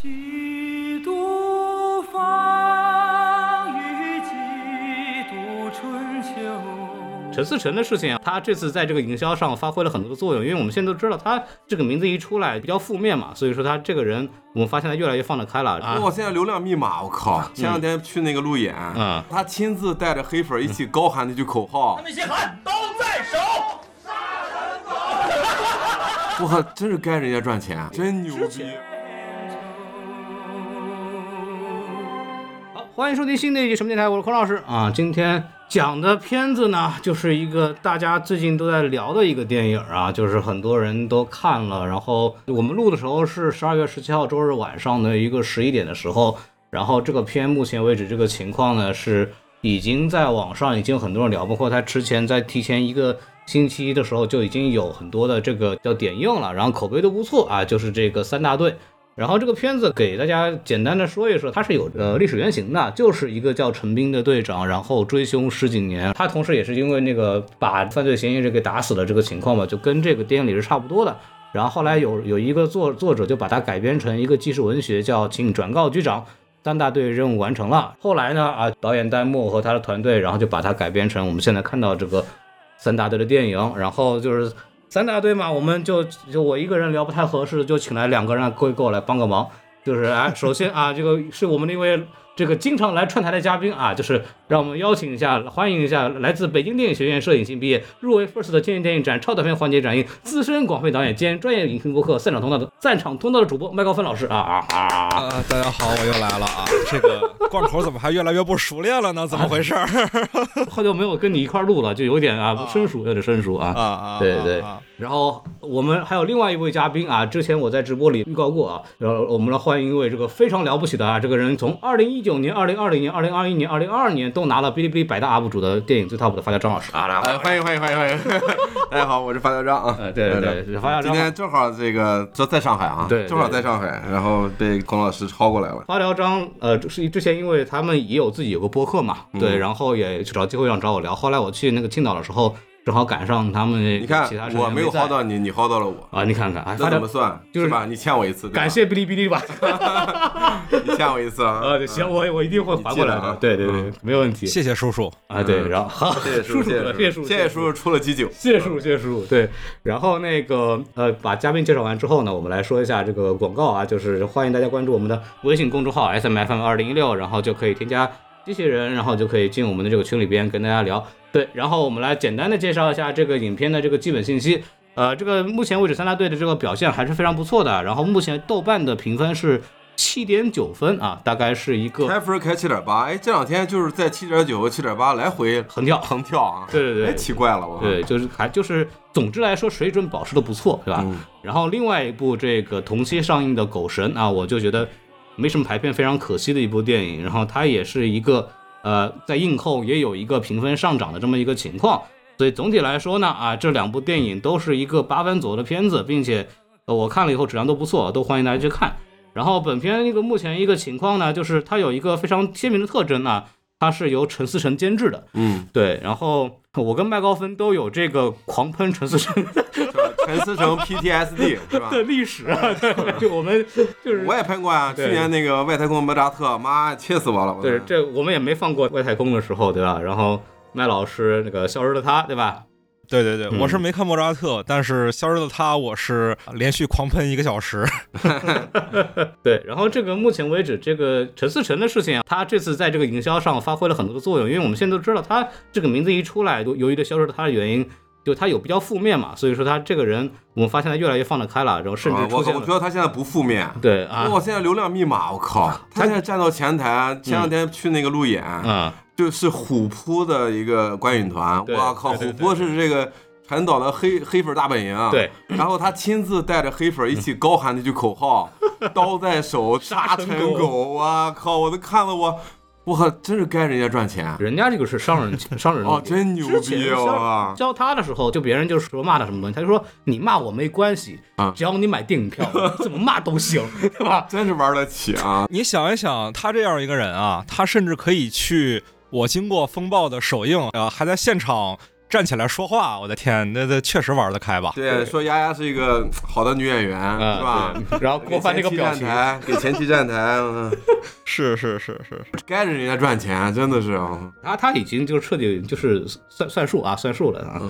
几度风雨几度春秋。陈思诚的事情啊，他这次在这个营销上发挥了很多的作用，因为我们现在都知道他这个名字一出来比较负面嘛，所以说他这个人我们发现他越来越放得开了啊。哇，现在流量密码，我靠！前两天去那个路演，嗯他亲自带着黑粉一起高喊那句口号，那些汗都在手。我靠，真是该人家赚钱，真牛逼！欢迎收听新的一期什么电台，我是孔老师啊。今天讲的片子呢，就是一个大家最近都在聊的一个电影啊，就是很多人都看了。然后我们录的时候是十二月十七号周日晚上的一个十一点的时候，然后这个片目前为止这个情况呢是已经在网上已经很多人聊，包括他之前在提前一个星期的时候就已经有很多的这个叫点映了，然后口碑都不错啊，就是这个三大队。然后这个片子给大家简单的说一说，它是有呃历史原型的，就是一个叫陈斌的队长，然后追凶十几年，他同时也是因为那个把犯罪嫌疑人给打死了这个情况嘛，就跟这个电影里是差不多的。然后后来有有一个作作者就把它改编成一个纪实文学，叫《请转告局长》，三大队任务完成了。后来呢啊，导演戴墨和他的团队，然后就把它改编成我们现在看到这个三大队的电影，然后就是。三大队嘛，我们就就我一个人聊不太合适，就请来两个人过过来帮个忙。就是哎，首先啊，这个是我们的一位这个经常来串台的嘉宾啊，就是让我们邀请一下，欢迎一下来自北京电影学院摄影系毕业，入围 FIRST 的天津电影展超短片环节展映，资深广汇导演兼专业影评博客散场通道的散场通道的主播麦高芬老师啊啊啊！啊，大家好，我又来了啊！这个贯口怎么还越来越不熟练了呢？怎么回事儿？好久没有跟你一块儿录了，就有点啊生疏，有点生疏啊。啊啊！对对啊，然后我们还有另外一位嘉宾啊，之前我在直播里预告过啊，然后我们来欢迎一位这个非常了不起的啊，这个人从二零一九年、二零二零年、二零二一年、二零二二年都拿了哔哩哔哩百大 UP 主的电影最 top 的发条张老师啊，大家。欢迎欢迎欢迎欢迎！大家好，我是发条张啊。呃，对对对，发条张。今天正好这个就在上海啊，对对正好在上海，然后被孔老师超过来了。发条张，呃，是之前因为他们也有自己有个播客嘛，对，然后也找机会让找我聊。后来我去那个青岛的时候，正好赶上他们你看我没有薅到你，你薅到了我，啊，你看看，哎，那怎么算？就是吧？你欠我一次，感谢哔哩哔哩吧。你欠我一次啊！啊，对，行，我我一定会还过来的。对对对，没有问题。谢谢叔叔。啊，对，嗯然后好，谢谢叔叔，谢谢叔叔，谢谢叔叔出了鸡酒。谢谢叔叔，谢谢叔叔，对。然后那个呃，把嘉宾介绍完之后呢，我们来说一下这个广告啊，就是欢迎大家关注我们的微信公众号 S M F M 二零一六，然后就可以添加机器人，然后就可以进我们的这个群里边跟大家聊。对，然后我们来简单的介绍一下这个影片的这个基本信息。呃，这个目前为止三大队的这个表现还是非常不错的，然后目前豆瓣的评分是七点九分啊，大概是一个开分开七点八，哎，这两天就是在七点九和七点八来回横跳。横跳啊。对对对太，奇怪了，我。对，就是还就是，总之来说水准保持的不错，对吧？嗯然后另外一部这个同期上映的《狗神》啊，我就觉得没什么排片，非常可惜的一部电影。然后它也是一个呃，在映后也有一个评分上涨的这么一个情况。所以总体来说呢，啊，这两部电影都是一个八分左右的片子，并且呃我看了以后质量都不错，都欢迎大家去看。然后本片一个目前一个情况呢，就是它有一个非常鲜明的特征啊，它是由陈思诚监制的，嗯，对，然后我跟麦高芬都有这个狂喷陈思诚陈思诚 PTSD 是吧？的历史啊，对，就我们就是我也喷过啊，去年那个外太空莫扎特，妈气死我了！对这我们也没放过外太空的时候，对吧？然后麦老师那个消失的他，对吧？对对对，嗯我是没看莫扎特，但是消失的他，我是连续狂喷一个小时。对，然后这个目前为止，这个陈思诚的事情啊，他这次在这个营销上发挥了很多的作用，因为我们现在都知道，他这个名字一出来，由由于这消失的他的原因，就他有比较负面嘛，所以说他这个人，我们发现他越来越放得开了，然后甚至出现了、我觉得他现在不负面。对啊，我，现在流量密码，我靠！他现在站到前台，前两天去那个路演，嗯，就是虎扑的一个观影团，对哇靠！虎扑是这个陈导的黑黑粉大本营，对。然后他亲自带着黑粉一起高喊那句口号：“刀在手，杀成成狗！”哇靠！我都看了我，我靠，真是该人家赚钱。人家这个是商人商人哦，真牛逼教啊！教他的时候，就别人就说骂他什么东西，他就说你骂我没关系啊只要你买电影票，你怎么骂都行，对吧？真是玩得起啊！你想一想，他这样一个人啊，他甚至可以去我经过风暴的首映，呃，还在现场站起来说话，我的天，那那确实玩得开吧？对，说丫丫是一个好的女演员，啊是吧？然后郭帆那个表情，前期站台，给前期站台，嗯 是是是是，该着人家赚钱，真的是啊。他他已经就是彻底就是算算数啊，算数了啊。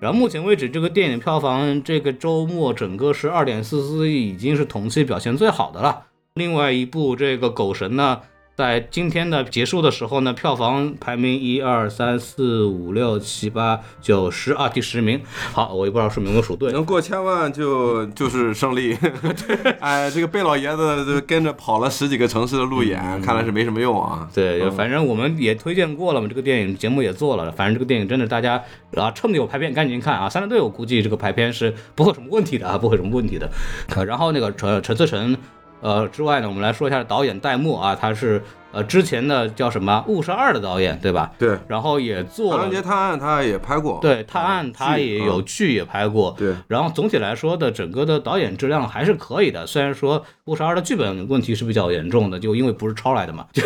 然后目前为止，这个电影票房这个周末整个是二点四四亿，已经是同期表现最好的了。另外一部这个《狗神》呢，在今天的结束的时候呢，票房排名一二三四五六七八九十啊，第十名。好，我也不知道是没有数对。能过千万就就是胜利。哎，这个贝老爷子就跟着跑了十几个城市的路演，看来是没什么用啊。对，嗯反正我们也推荐过了嘛，这个电影节目也做了，反正这个电影真的大家啊趁着有排片赶紧看啊！三联队我估计这个排片是不会有什么问题的啊，不会有什么问题的。呃，然后那个陈陈思诚，呃之外呢，我们来说一下导演戴墨啊，他是呃之前的叫什么《误杀二》的导演对吧？对，然后也做了唐人街探案他也拍过，对探案，他也有嗯剧也拍过，对然后总体来说的整个的导演质量还是可以的，虽然说《误杀二》的剧本问题是比较严重的，就因为不是抄来的嘛，就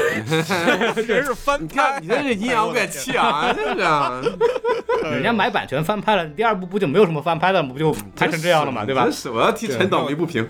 真是翻你看你这是阴阳怪气啊，真是啊，人家买版权翻拍了，第二部不就没有什么翻拍的，不就拍成这样了嘛，对吧真？是，我要替陈导鸣不平。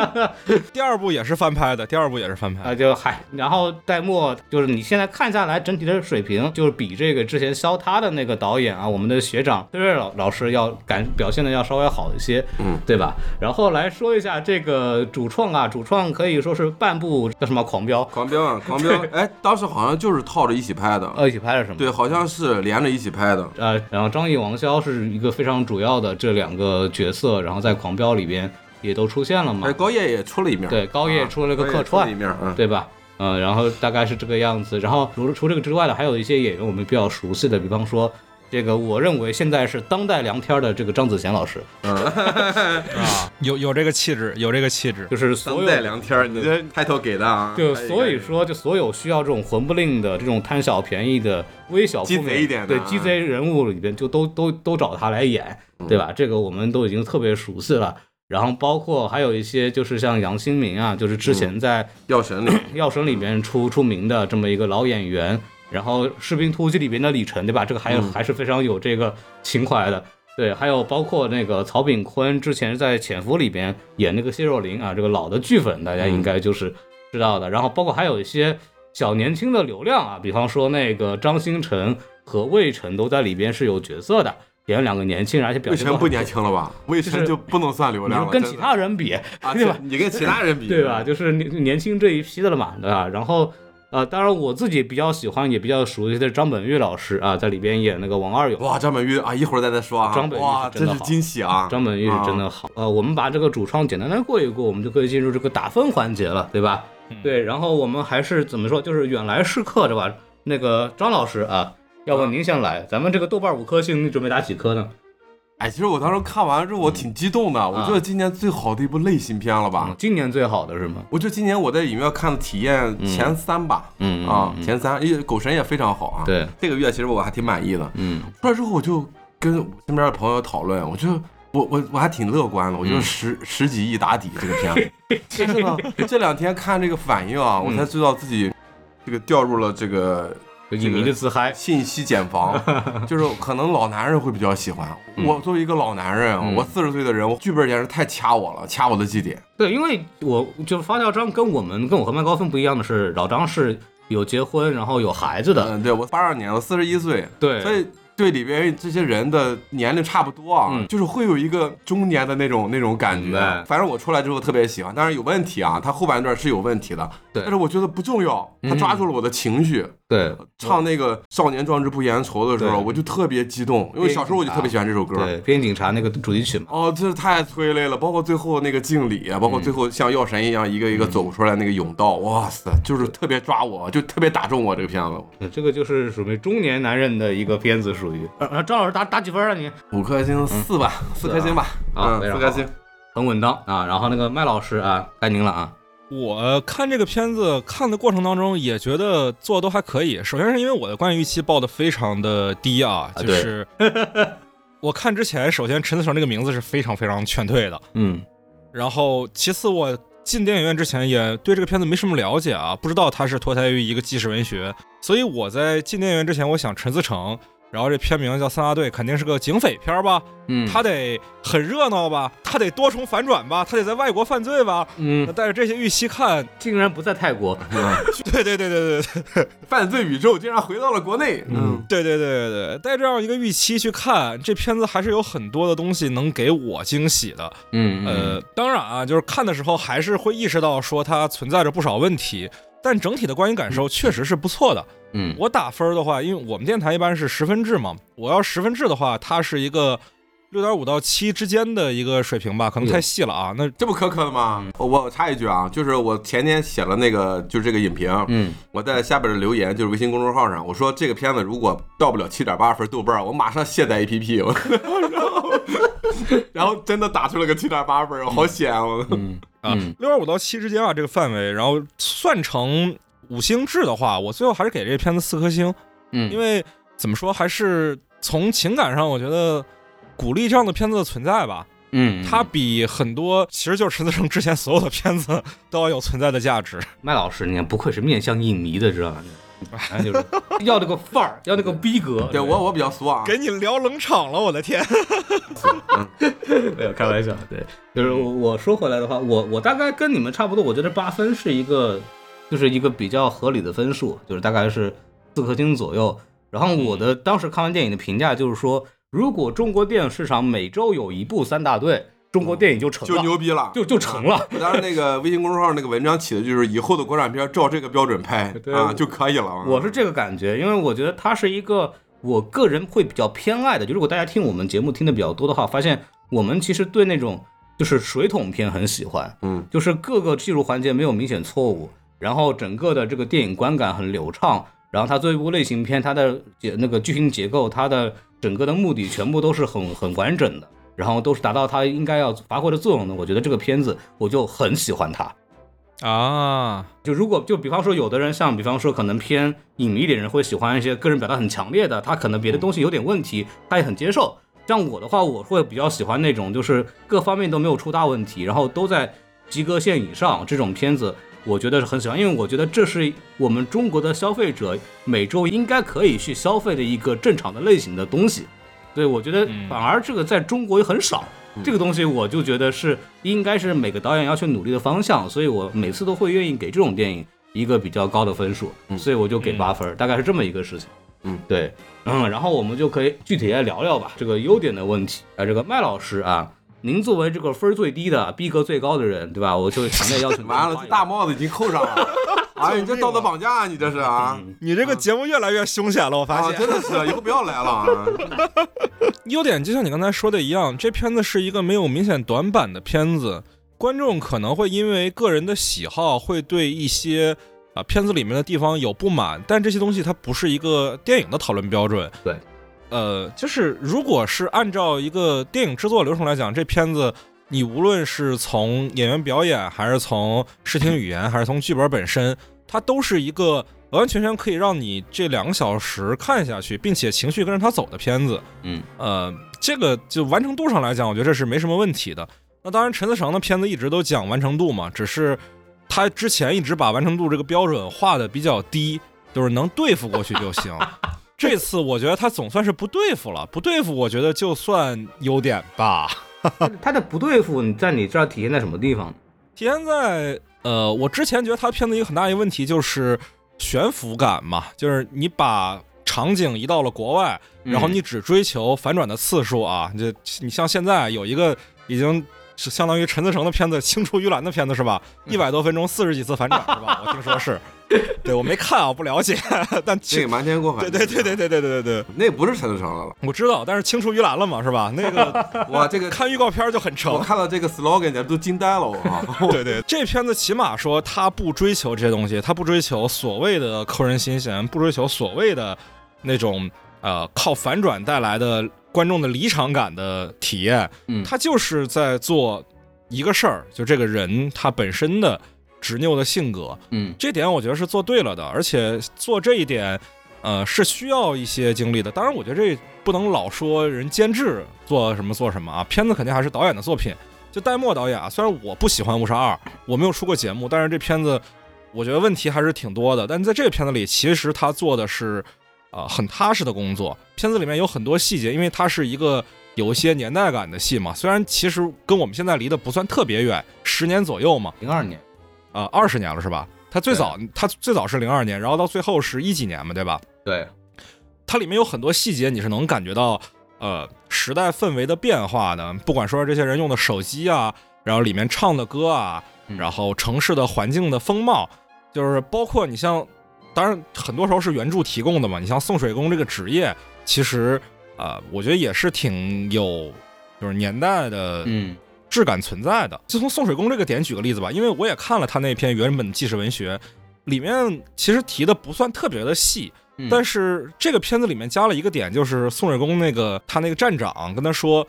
第二部也是翻拍的，第二部也是翻拍啊，就嗨，然后戴墨就是你现在看下来整体的水平，就是比这个之前削他的那个导演啊，我们的学长崔瑞老老师要感表现的要稍微好一些，嗯，对吧？然后来说一下这个主创啊，主创可以说是半部叫什么狂飙，狂飙啊，狂飙！哎，当时好像就是套着一起拍的，呃，一起拍的什么？对，好像是连着一起拍的。呃，然后张译、王骁是一个非常主要的这两个角色，然后在狂飙里边也都出现了嘛哎，。高叶也出了一面，对高叶啊出了个高叶出客串一面，嗯，对吧？嗯，然后大概是这个样子。然后除除这个之外呢，还有一些演员我们比较熟悉的，比方说这个，我认为现在是当代梁天儿的这个张子贤老师，嗯啊，有有这个气质，有这个气质。就是所当有代梁天儿，你这抬头给的啊！就哎所以说，就所有需要这种混不吝的、这种贪小便宜的、微小鸡负面贼一点的啊对鸡贼人物里边，就都都都找他来演，嗯对吧？这个我们都已经特别熟悉了。然后包括还有一些就是像杨新民啊，就是之前在药神里，《药神》里面出出名的这么一个老演员，然后《士兵突击》里边的李晨，对吧？这个还有、嗯还是非常有这个情怀的。对，还有包括那个曹炳坤之前在《潜伏》里边演那个谢若琳啊，这个老的剧粉大家应该就是知道的。然后包括还有一些小年轻的流量啊，比方说那个张新成和魏晨都在里边是有角色的，演两个年轻人，而且表魏现不年轻了吧？魏晨就不能算流量了，你说跟其他人比，啊，对吧？你跟其他人比，对吧？？就是年年轻这一批的了嘛，对吧？然后呃，当然我自己比较喜欢也比较熟悉的张本煜老师啊，在里边演那个王二勇。哇，张本煜啊，一会儿再再说啊。张本煜哇，真的好真是惊喜啊！张本煜是真的好，呃，我们把这个主创简单的过一过，我们就可以进入这个打分环节了，对吧？对，然后我们还是怎么说，就是远来是客，对吧？那个张老师啊，要不您先来，咱们这个豆瓣五颗星，你准备打几颗呢？哎，其实我当时看完之后，我挺激动的。我觉得今年最好的一部类型片了吧嗯？，今年最好的是吗？我觉得今年我在影院看的体验前三吧。嗯啊，嗯前三，因为狗神也非常好啊。，对，这个月其实我还挺满意的。嗯出来之后，我就跟身边的朋友讨论，我觉得我我我还挺乐观的，我觉嗯得十、十几亿打底这个片子。但是呢，这两天看这个反应啊，我才知道自己这个掉入了这个就影迷的自嗨，信息茧房，就是可能老男人会比较喜欢。我作为一个老男人，嗯。我四十岁的人，我剧本简直太掐我了，掐我的绩点。对，因为我就是发条章跟我们跟我和麦高芬不一样的是，老张是有结婚然后有孩子的，嗯，对我八二年，我四十一岁，对，所以对里边这些人的年龄差不多啊，嗯就是会有一个中年的那种那种感觉。反正我出来之后特别喜欢，当然有问题啊，他后半段是有问题的，对但是我觉得不重要，他嗯抓住了我的情绪。对唱那个“少年壮志不言愁”的时候，我就特别激动，因为小时候我就特别喜欢这首歌。对，边境警察那个主题曲嘛，哦，这太催泪了，包括最后那个敬礼，包括最后像药神一样一个一个走出来那个甬道，哇塞，就是特别抓我，就特别打中我这个片子。呃这个就是属于中年男人的一个片子，属于。呃，呃张老师打打几分啊你？五颗星，四吧，四颗星吧，嗯，好非常好四颗星。很稳当啊。然后那个麦老师啊，该您了啊。我看这个片子看的过程当中，也觉得做的都还可以。首先是因为我的观影预期报的非常的低啊，啊就是我看之前，首先陈思诚这个名字是非常非常劝退的，嗯然后其次我进电影院之前也对这个片子没什么了解啊，不知道它是脱胎于一个纪实文学，所以我在进电影院之前，我想陈思诚然后这片名叫《三大队》，肯定是个警匪片吧？嗯，它得很热闹吧？它得多重反转吧？它得在外国犯罪吧？嗯，带着这些预期看，竟然不在泰国，对对对对对对 犯罪宇宙竟然回到了国内，嗯，对对对对对，带这样一个预期去看这片子，还是有很多的东西能给我惊喜的。嗯呃，当然啊，就是看的时候还是会意识到说它存在着不少问题，但整体的观影感受确实是不错的。嗯我打分的话，因为我们电台一般是十分制嘛，我要十分制的话，它是一个六点五到七之间的一个水平吧，可能太细了啊。那这不苛刻的吗？我我插一句啊，就是我前天写了那个，就是这个影评，嗯，我在下边的留言，就是微信公众号上，我说这个片子如果到不了七点八分豆瓣，我马上卸载 APP，我然后然后真的打出了个七点八分，我好险啊我。啊，六点五到七之间啊这个范围，然后算成五星制的话，我最后还是给这个片子四颗星，嗯，因为怎么说，还是从情感上，我觉得鼓励这样的片子的存在吧。嗯，它比很多其实就是陈思诚之前所有的片子都要有存在的价值。麦老师，你看不愧是面向影迷的，知道吧？哎，就是要那个范儿，要那个逼格。对我我比较俗啊，给你聊冷场了，我的天！没有开玩笑，对，就是我我说回来的话，我我大概跟你们差不多，我觉得八分是一个，就是一个比较合理的分数，就是大概是四颗星左右。然后我的当时看完电影的评价就是说，如果中国电影市场每周有一部三大队，中国电影就成了，就牛逼了，就就成了。当然，那个微信公众号那个文章起的就是以后的国产片照这个标准拍 对啊就可以了。我是这个感觉，因为我觉得它是一个我个人会比较偏爱的。就如果大家听我们节目听的比较多的话，发现我们其实对那种就是水桶片很喜欢，嗯，就是各个技术环节没有明显错误，然后整个的这个电影观感很流畅，然后它作为一部类型片，它的结那个剧情结构，它的整个的目的全部都是很很完整的，然后都是达到它应该要发挥的作用的。我觉得这个片子我就很喜欢它。啊，就如果就比方说，有的人像比方说可能偏影迷一点人会喜欢一些个人表达很强烈的，他可能别的东西有点问题，他也很接受。像我的话，我会比较喜欢那种就是各方面都没有出大问题，然后都在及格线以上这种片子，我觉得是很喜欢，因为我觉得这是我们中国的消费者每周应该可以去消费的一个正常的类型的东西。对，我觉得嗯反而这个在中国也很少。这个东西我就觉得是应该是每个导演要去努力的方向，所以我每次都会愿意给这种电影一个比较高的分数，所以我就给八分，大概是这么一个事情。嗯，对，嗯，然后我们就可以具体来聊聊吧，这个优点的问题。啊，这个麦老师啊，您作为这个分儿最低的、逼格最高的人，对吧？我就强烈要求您 完了，这大帽子已经扣上了。哎，你这道德绑架啊，你这是啊？你这个节目越来越凶险了，我发啊，现。真的是，以后不要来了啊！优点就像你刚才说的一样，这片子是一个没有明显短板的片子，观众可能会因为个人的喜好，会对一些啊片子里面的地方有不满，但这些东西它不是一个电影的讨论标准。对，呃，就是如果是按照一个电影制作流程来讲，这片子你无论是从演员表演，还是从视听语言，还是从剧本本身，它都是一个完完全全可以让你这两个小时看下去，并且情绪跟着它走的片子。嗯，呃，这个就完成度上来讲，我觉得这是没什么问题的。那当然，陈思诚的片子一直都讲完成度嘛，只是他之前一直把完成度这个标准画的比较低，就是能对付过去就行。这次我觉得他总算是不对付了，不对付，我觉得就算优点吧。他的不对付，你在你这儿体现在什么地方？体现在呃，我之前觉得他片子一个很大一个问题就是悬浮感嘛，就是你把场景移到了国外，然后你只追求反转的次数啊，就你像现在有一个已经是相当于陈思诚的片子《青出于蓝》的片子是吧？一百多分钟四十几次反转是吧？我听说是，对我没看啊，不了解，但这个瞒天过海，对对对对对对对对对，那不是陈思诚的了。我知道，但是青出于蓝了嘛是吧？那个 哇，这个 看预告片就很成我，看到这个 slogan，都惊呆了我啊！对对，这片子起码说他不追求这些东西，他不追求所谓的扣人心弦，不追求所谓的那种呃靠反转带来的观众的离场感的体验，嗯他就是在做一个事儿，就这个人他本身的执拗的性格，嗯这点我觉得是做对了的，而且做这一点，呃，是需要一些经历的。当然，我觉得这不能老说人监制做什么做什么啊，片子肯定还是导演的作品。就戴墨导演啊，虽然我不喜欢《误杀二》，我没有出过节目，但是这片子我觉得问题还是挺多的。但在这个片子里，其实他做的是呃很踏实的工作。片子里面有很多细节，因为它是一个有一些年代感的戏嘛，虽然其实跟我们现在离得不算特别远，十年左右嘛，零二年，啊，二十年了是吧？它最早它最早是零二年，然后到最后是一几年嘛，对吧？对，它里面有很多细节，你是能感觉到，呃，时代氛围的变化的。不管说这些人用的手机啊，然后里面唱的歌啊，嗯然后城市的环境的风貌，就是包括你像，当然很多时候是原著提供的嘛。你像送水工这个职业，其实，呃，我觉得也是挺有就是年代的嗯质感存在的。就从送水工这个点举个例子吧，因为我也看了他那篇原本纪实文学，里面其实提的不算特别的细，嗯但是这个片子里面加了一个点，就是宋水公那个他那个站长跟他说，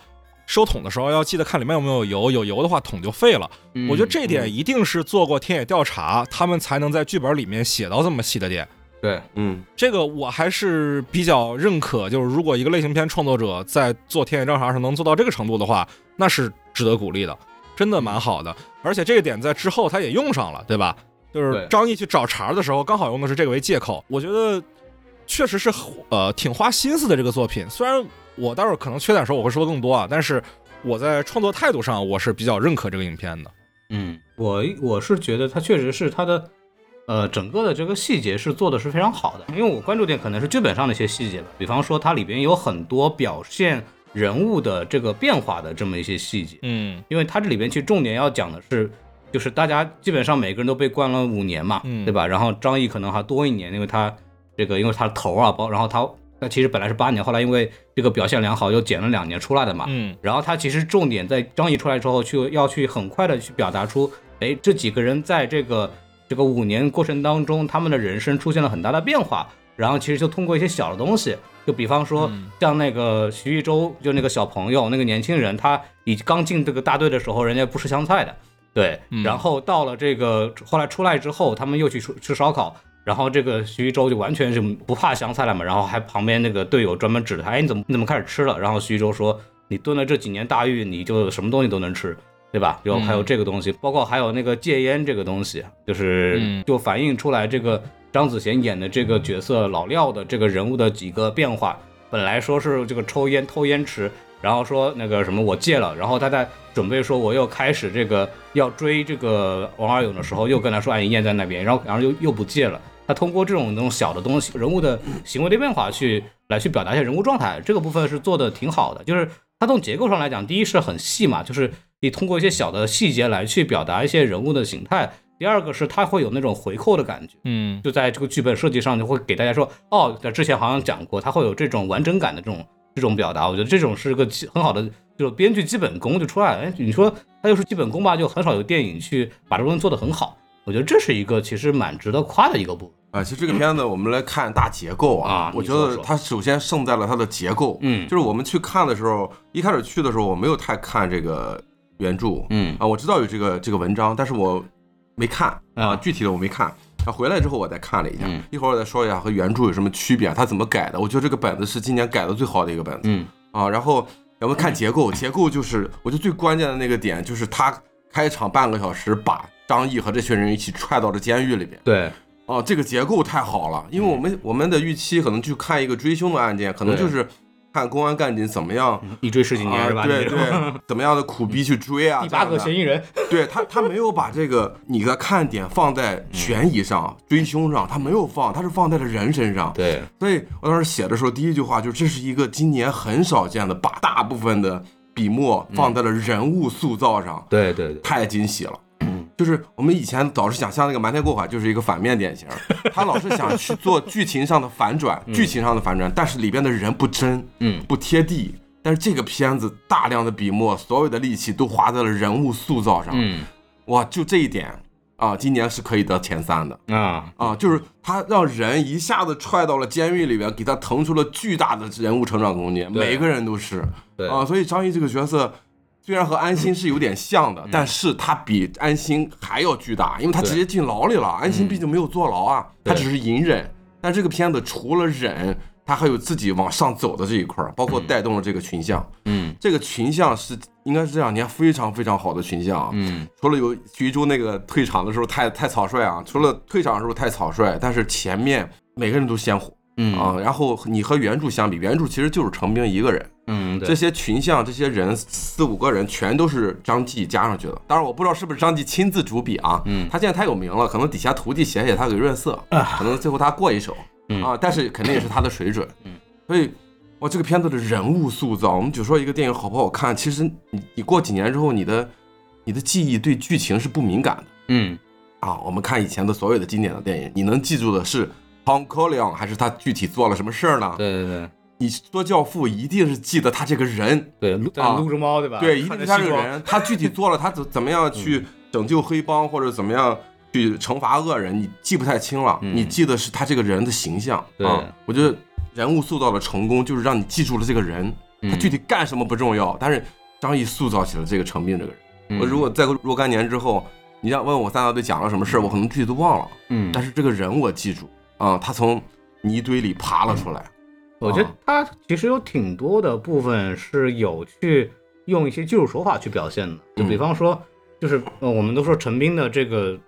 收桶的时候要记得看里面有没有油，有油的话桶就废了。嗯我觉得这点一定是做过田野调查，他们才能在剧本里面写到这么细的点。对，嗯，这个我还是比较认可，就是如果一个类型片创作者在做田野调查时能做到这个程度的话，那是值得鼓励的，真的蛮好的。而且这个点在之后他也用上了，对吧？就是张译去找茬的时候，刚好用的是这个为借口。我觉得确实是呃挺花心思的这个作品。虽然我待会儿可能缺点时候我会说更多啊，但是我在创作态度上我是比较认可这个影片的。嗯，我我是觉得它确实是它的，呃，整个的这个细节是做的是非常好的。因为我关注点可能是剧本上的一些细节吧，比方说它里边有很多表现人物的这个变化的这么一些细节，嗯因为它这里边其实重点要讲的是。就是大家基本上每个人都被关了五年嘛，嗯对吧？然后张译可能还多一年，因为他这个因为他的头啊，包然后他他其实本来是八年，后来因为这个表现良好又减了两年出来的嘛，嗯然后他其实重点在张译出来之后，去要去很快的去表达出，哎，这几个人在这个这个五年过程当中，他们的人生出现了很大的变化。然后其实就通过一些小的东西，就比方说嗯像那个徐一舟，就那个小朋友，那个年轻人，他以刚进这个大队的时候，人家不吃香菜的，对，嗯然后到了这个后来出来之后，他们又去吃吃烧烤。然后这个徐一舟就完全是不怕香菜了嘛，然后还旁边那个队友专门指着他，哎，你怎么你怎么开始吃了？然后徐一舟说，你蹲了这几年大狱，你就什么东西都能吃，对吧？然后还有这个东西，包括还有那个戒烟这个东西，就是嗯就反映出来这个张子贤演的这个角色老廖的这个人物的几个变化。本来说是这个抽烟偷烟吃，然后说那个什么我戒了，然后他在准备说我又开始这个要追这个王二勇的时候，又跟他说哎你烟在那边，然后然后又又不戒了。他通过这种那种小的东西，人物的行为的变化去来去表达一下人物状态，这个部分是做的挺好的。就是它从结构上来讲，第一是很细嘛，就是你通过一些小的细节来去表达一些人物的形态；第二个是它会有那种回扣的感觉，嗯就在这个剧本设计上就会给大家说，哦，在之前好像讲过，它会有这种完整感的这种这种表达。我觉得这种是个基很好的，就是编剧基本功就出来了。哎，你说它又是基本功吧，就很少有电影去把这个东西做得很好。我觉得这是一个其实蛮值得夸的一个部分。啊，其实这个片子我们来看大结构啊，啊我觉得它首先胜在了它的结构，嗯就是我们去看的时候，一开始去的时候我没有太看这个原著，嗯啊，我知道有这个这个文章，但是我没看啊，啊具体的我没看。啊，回来之后我再看了一下，嗯一会儿我再说一下和原著有什么区别，它怎么改的。我觉得这个本子是今年改的最好的一个本子嗯啊。然后我们看结构，结构就是我觉得最关键的那个点就是他开场半个小时把张译和这群人一起踹到了监狱里边。对，哦，这个结构太好了，因为我们我们的预期可能去看一个追凶的案件，可能就是看公安干警怎么样一追十几年啊，是吧？对对，怎么样的苦逼去追啊，第八个嫌疑人，对他，他没有把这个你的看点放在悬疑上、追凶上，他没有放，他是放在了人身上。对，所以我当时写的时候，第一句话就是这是一个今年很少见的，把大部分的笔墨放在了人物塑造上，对对对，太惊喜了。就是我们以前老是想像那个瞒天过海，就是一个反面典型，他老是想去做剧情上的反转，剧情上的反转，但是里边的人不真，嗯不贴地。但是这个片子大量的笔墨，所有的力气都花在了人物塑造上，嗯哇，就这一点啊，今年是可以得前三的啊，啊，就是他让人一下子踹到了监狱里边，给他腾出了巨大的人物成长空间，对每个人都是对啊，所以张译这个角色。虽然和安心是有点像的，但是他比安心还要巨大，因为他直接进牢里了。安心毕竟没有坐牢啊，他只是隐忍。但这个片子除了忍，他还有自己往上走的这一块儿，包括带动了这个群像。嗯这个群像是应该是这两年非常非常好的群像啊。嗯除了有徐州那个退场的时候太太草率啊，除了退场的时候太草率，但是前面每个人都鲜活嗯啊。然后你和原著相比，原著其实就是程兵一个人，嗯，对这些群像这些人四五个人全都是张继加上去的。当然我不知道是不是张继亲自主笔啊，嗯他现在太有名了，可能底下徒弟写写他给润色，可能最后他过一手嗯啊，但是肯定也是他的水准。嗯，所以哇，这个片子的人物塑造，我们就说一个电影好不好看，其实你你过几年之后，你的你的记忆对剧情是不敏感的嗯啊。我们看以前的所有的经典的电影，你能记住的是 Tom c o l e o n 还是他具体做了什么事儿呢？对对对你说教父一定是记得他这个人，对，撸啊撸着猫对吧？对，一定是他这个人，他具体做了他怎怎么样去拯救黑帮或者怎么样去惩罚恶人，你记不太清了，嗯你记得是他这个人的形象。对啊，我觉得人物塑造的成功就是让你记住了这个人，他嗯具体干什么不重要，但是张译塑造起了这个程兵这个人。嗯我如果再过若干年之后，你要问我三大队讲了什么事儿，我可能具体都忘了，嗯，但是这个人我记住啊，他从泥堆里爬了出来。我觉得他其实有挺多的部分是有去用一些技术手法去表现的，就比方说，就是呃，我们都说陈斌的这个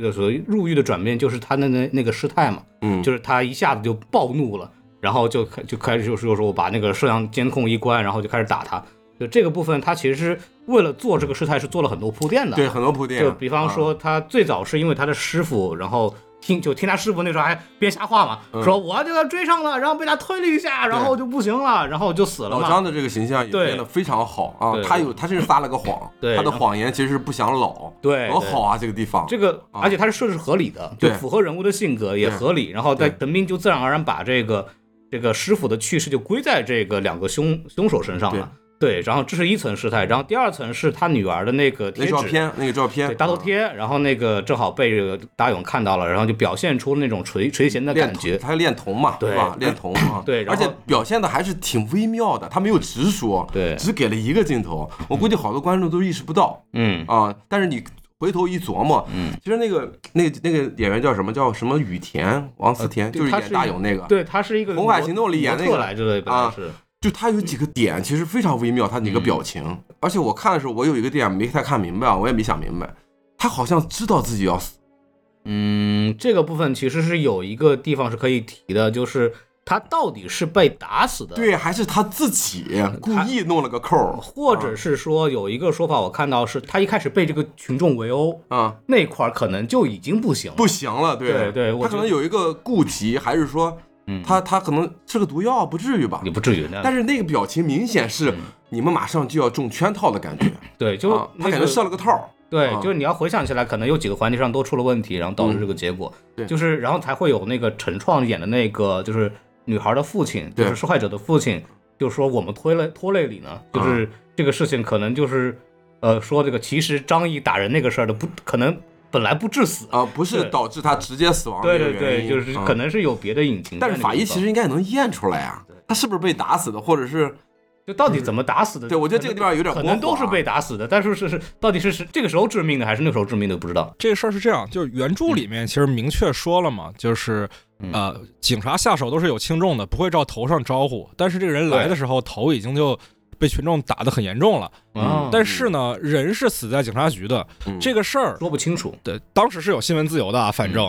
这个所谓入狱的转变，就是他的那那个失态嘛，嗯，就是他一下子就暴怒了，然后就开就开始就是说我把那个摄像监控一关，然后就开始打他。就这个部分，他其实是为了做这个事态是做了很多铺垫的。对很多铺垫。就比方啊说，他最早是因为他的师傅，然后听就听他师傅那时候还编瞎话嘛，嗯。说我就要追上了，然后被他推了一下，然后就不行了，然后就死了。老张的这个形象也变得非常好啊，他有他甚至撒了个谎，对他的谎言其实是不想老，对多好啊这个地方，这个，啊而且他是设置合理的，就对符合人物的性格也合理，然后在对陈斌就自然而然把这个这个师傅的去世就归在这个两个凶凶手身上了。对，然后这是一层事态，然后第二层是他女儿的那个贴纸，那照片那个照片对大头啊贴，然后那个正好被这个大勇看到了，然后就表现出那种垂垂涎的感觉。他恋童嘛，对是吧？恋童啊，对而且表现的还是挺微妙的，他没有直说，对只给了一个镜头，我估计好多观众都意识不到嗯啊，但是你。回头一琢磨，嗯，其实那个那个那个演员叫什么？叫什么羽田王思田，就是演大勇那个。对，他是一个红海行动里演那个来着的，啊是。就他有几个点其实非常微妙，他几个表情，而且我看的时候，我有一个点没太看明白啊，我也没想明白，他好像知道自己要死，嗯，这个部分其实是有一个地方是可以提的，就是他到底是被打死的，，对，还是他自己故意弄了个扣儿。或者是说有一个说法，我看到是他一开始被这个群众围殴啊，那块儿可能就已经不行了，不行了，对。对对他可能有一个顾及，还是说嗯他他可能吃个毒药，不至于吧也？不至于但是那个表情明显是你们马上就要中圈套的感觉，对，就啊，他那个可能设了个套，对，啊就是你要回想起来，可能有几个环节上都出了问题，然后导致这个结果。嗯对就是然后才会有那个陈创演的那个，就是女孩的父亲，就是受害者的父亲，就说我们拖累拖累你呢，就是这个事情可能就是，呃，说这个其实张译打人那个事儿的不可能本来不致死，啊，不是导致他直接死亡的原因，对对，就是啊可能是有别的隐情。但是法医其实应该能验出来啊，他是不是被打死的，或者是就到底怎么打死的？对我觉得这个地方有点可能都是被打死的，但是是是到底是是这个时候致命的还是那个时候致命的不知道。这个事儿是这样，就是原著里面其实明确说了嘛，就是嗯呃，警察下手都是有轻重的，不会照头上招呼。但是这个人来的时候，头已经就被群众打得很严重了。啊但是呢，人是死在警察局的，嗯这个事儿，说不清楚。对，当时是有新闻自由的啊，反正。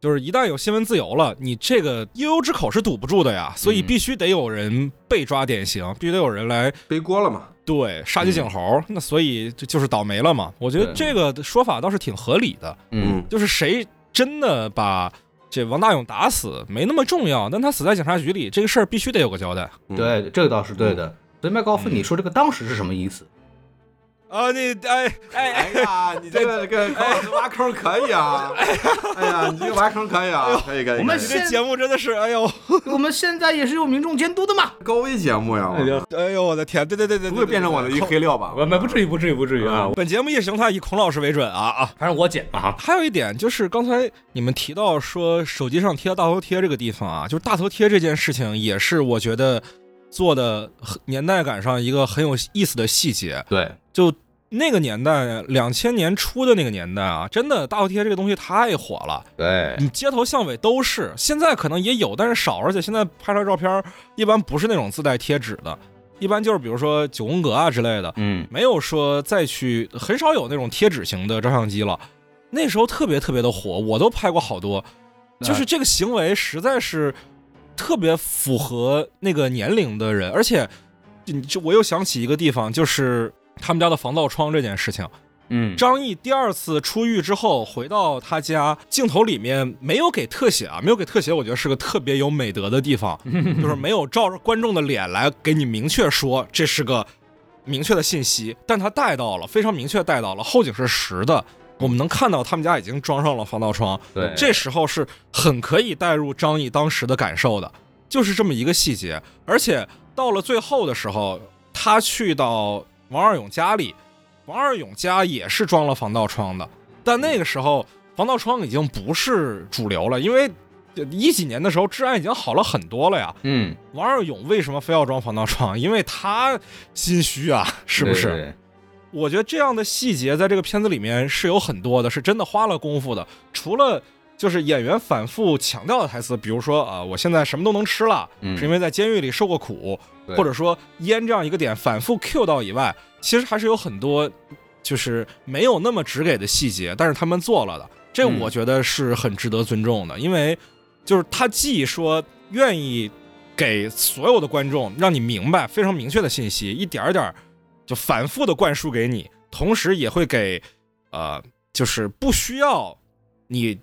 就是一旦有新闻自由了，你这个悠悠之口是堵不住的呀，所以嗯必须得有人被抓典型，必须得有人来背锅了嘛？对杀鸡儆猴，那所以这就是倒霉了嘛。我觉得这个说法倒是挺合理的，嗯，就是谁真的把这王大勇打死没那么重要，但他死在警察局里，这个事儿必须得有个交代嗯，对，这个倒是对的。所以麦高芬，你说这个当时是什么意思？啊！你哎哎哎呀，你这个这个高老师挖坑可以啊！哎呀，你这个挖坑可以啊，可以可以。我们这节目真的是，哎呦 我们现在也是有民众监督的嘛。高危节目呀，我哎呦我的天，对对对对，不会变成我的一黑料吧？我们不至于，不至于，不至于啊。本节目意识形态以孔老师为准啊啊！反正我剪啊。还有一点就是刚才你们提到说手机上贴大头贴这个地方啊，就是大头贴这件事情，也是我觉得做的年代感上一个很有意思的细节。对，就那个年代，两千年初的那个年代啊，真的大头贴这个东西太火了，对，你街头巷尾都是。现在可能也有，但是少，而且现在拍出来照片一般不是那种自带贴纸的，一般就是比如说九宫格啊之类的，嗯，没有说再去，很少有那种贴纸型的照相机了。那时候特别特别的火，我都拍过好多。就是这个行为实在是特别符合那个年龄的人，而且你这我又想起一个地方，就是他们家的防盗窗这件事情。嗯，张译第二次出狱之后回到他家，镜头里面没有给特写啊，没有给特写，我觉得是个特别有美德的地方，就是没有照着观众的脸来给你明确说这是个明确的信息，但他带到了，非常明确带到了，后景是实的，我们能看到他们家已经装上了防盗窗，对，这时候是很可以带入张译当时的感受的，就是这么一个细节。而且到了最后的时候，他去到王二勇家里，王二勇家也是装了防盗窗的，但那个时候防盗窗已经不是主流了，因为一几年的时候治安已经好了很多了呀。嗯，王二勇为什么非要装防盗窗？因为他心虚啊，是不是？对？对我觉得这样的细节在这个片子里面是有很多的，是真的花了功夫的。除了就是演员反复强调的台词，比如说啊、我现在什么都能吃了，嗯是因为在监狱里受过苦，或者说烟这样一个点反复 Q 到以外，其实还是有很多就是没有那么直给的细节，但是他们做了的，这嗯我觉得是很值得尊重的，因为就是他既说愿意给所有的观众让你明白非常明确的信息，一点儿点儿就反复的灌输给你，同时也会给呃，就是不需要你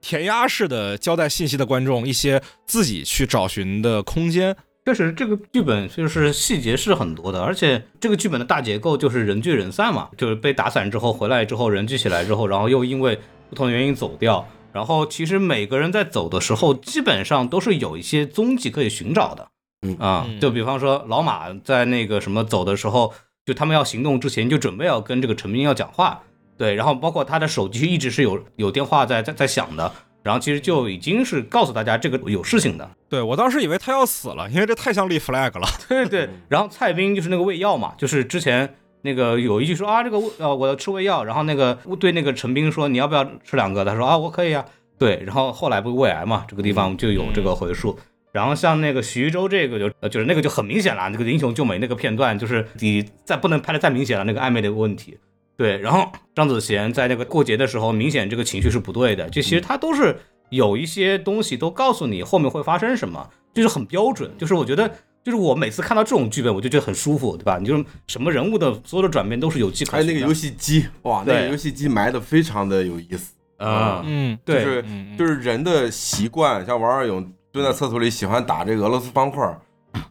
填鸭式的交代信息的观众一些自己去找寻的空间。确实，这个剧本就是细节是很多的，而且这个剧本的大结构就是人聚人散嘛，就是被打散之后回来之后人聚起来之后，然后又因为不同的原因走掉，然后其实每个人在走的时候，基本上都是有一些踪迹可以寻找的，嗯啊嗯，就比方说老马在那个什么走的时候，就他们要行动之前就准备要跟这个陈斌要讲话，对，然后包括他的手机一直是有有电话在在在响的，然后其实就已经是告诉大家这个有事情的，对我当时以为他要死了，因为这太像立 flag 了。对对，然后蔡斌就是那个胃药嘛，就是之前那个有一句说啊，这个呃我要吃胃药，然后那个对那个陈斌说你要不要吃两个？他说啊我可以啊，对，然后后来不是胃癌嘛，这个地方就有这个回述。然后像那个徐州这个就呃就是那个就很明显了，那个英雄救美那个片段就是你再不能拍的再明显了，那个暧昧的问题。对，然后张子贤在那个过节的时候，明显这个情绪是不对的，就其实他都是有一些东西都告诉你后面会发生什么，就是很标准。就是我觉得，就是我每次看到这种剧本，我就觉得很舒服，对吧？你就是什么人物的所有的转变都是有迹可循的。还有那个游戏机，哇，那个游戏机埋的非常的有意思。啊，嗯，对，就是嗯就是人的习惯，像王二勇蹲在厕所里喜欢打这个俄罗斯方块儿，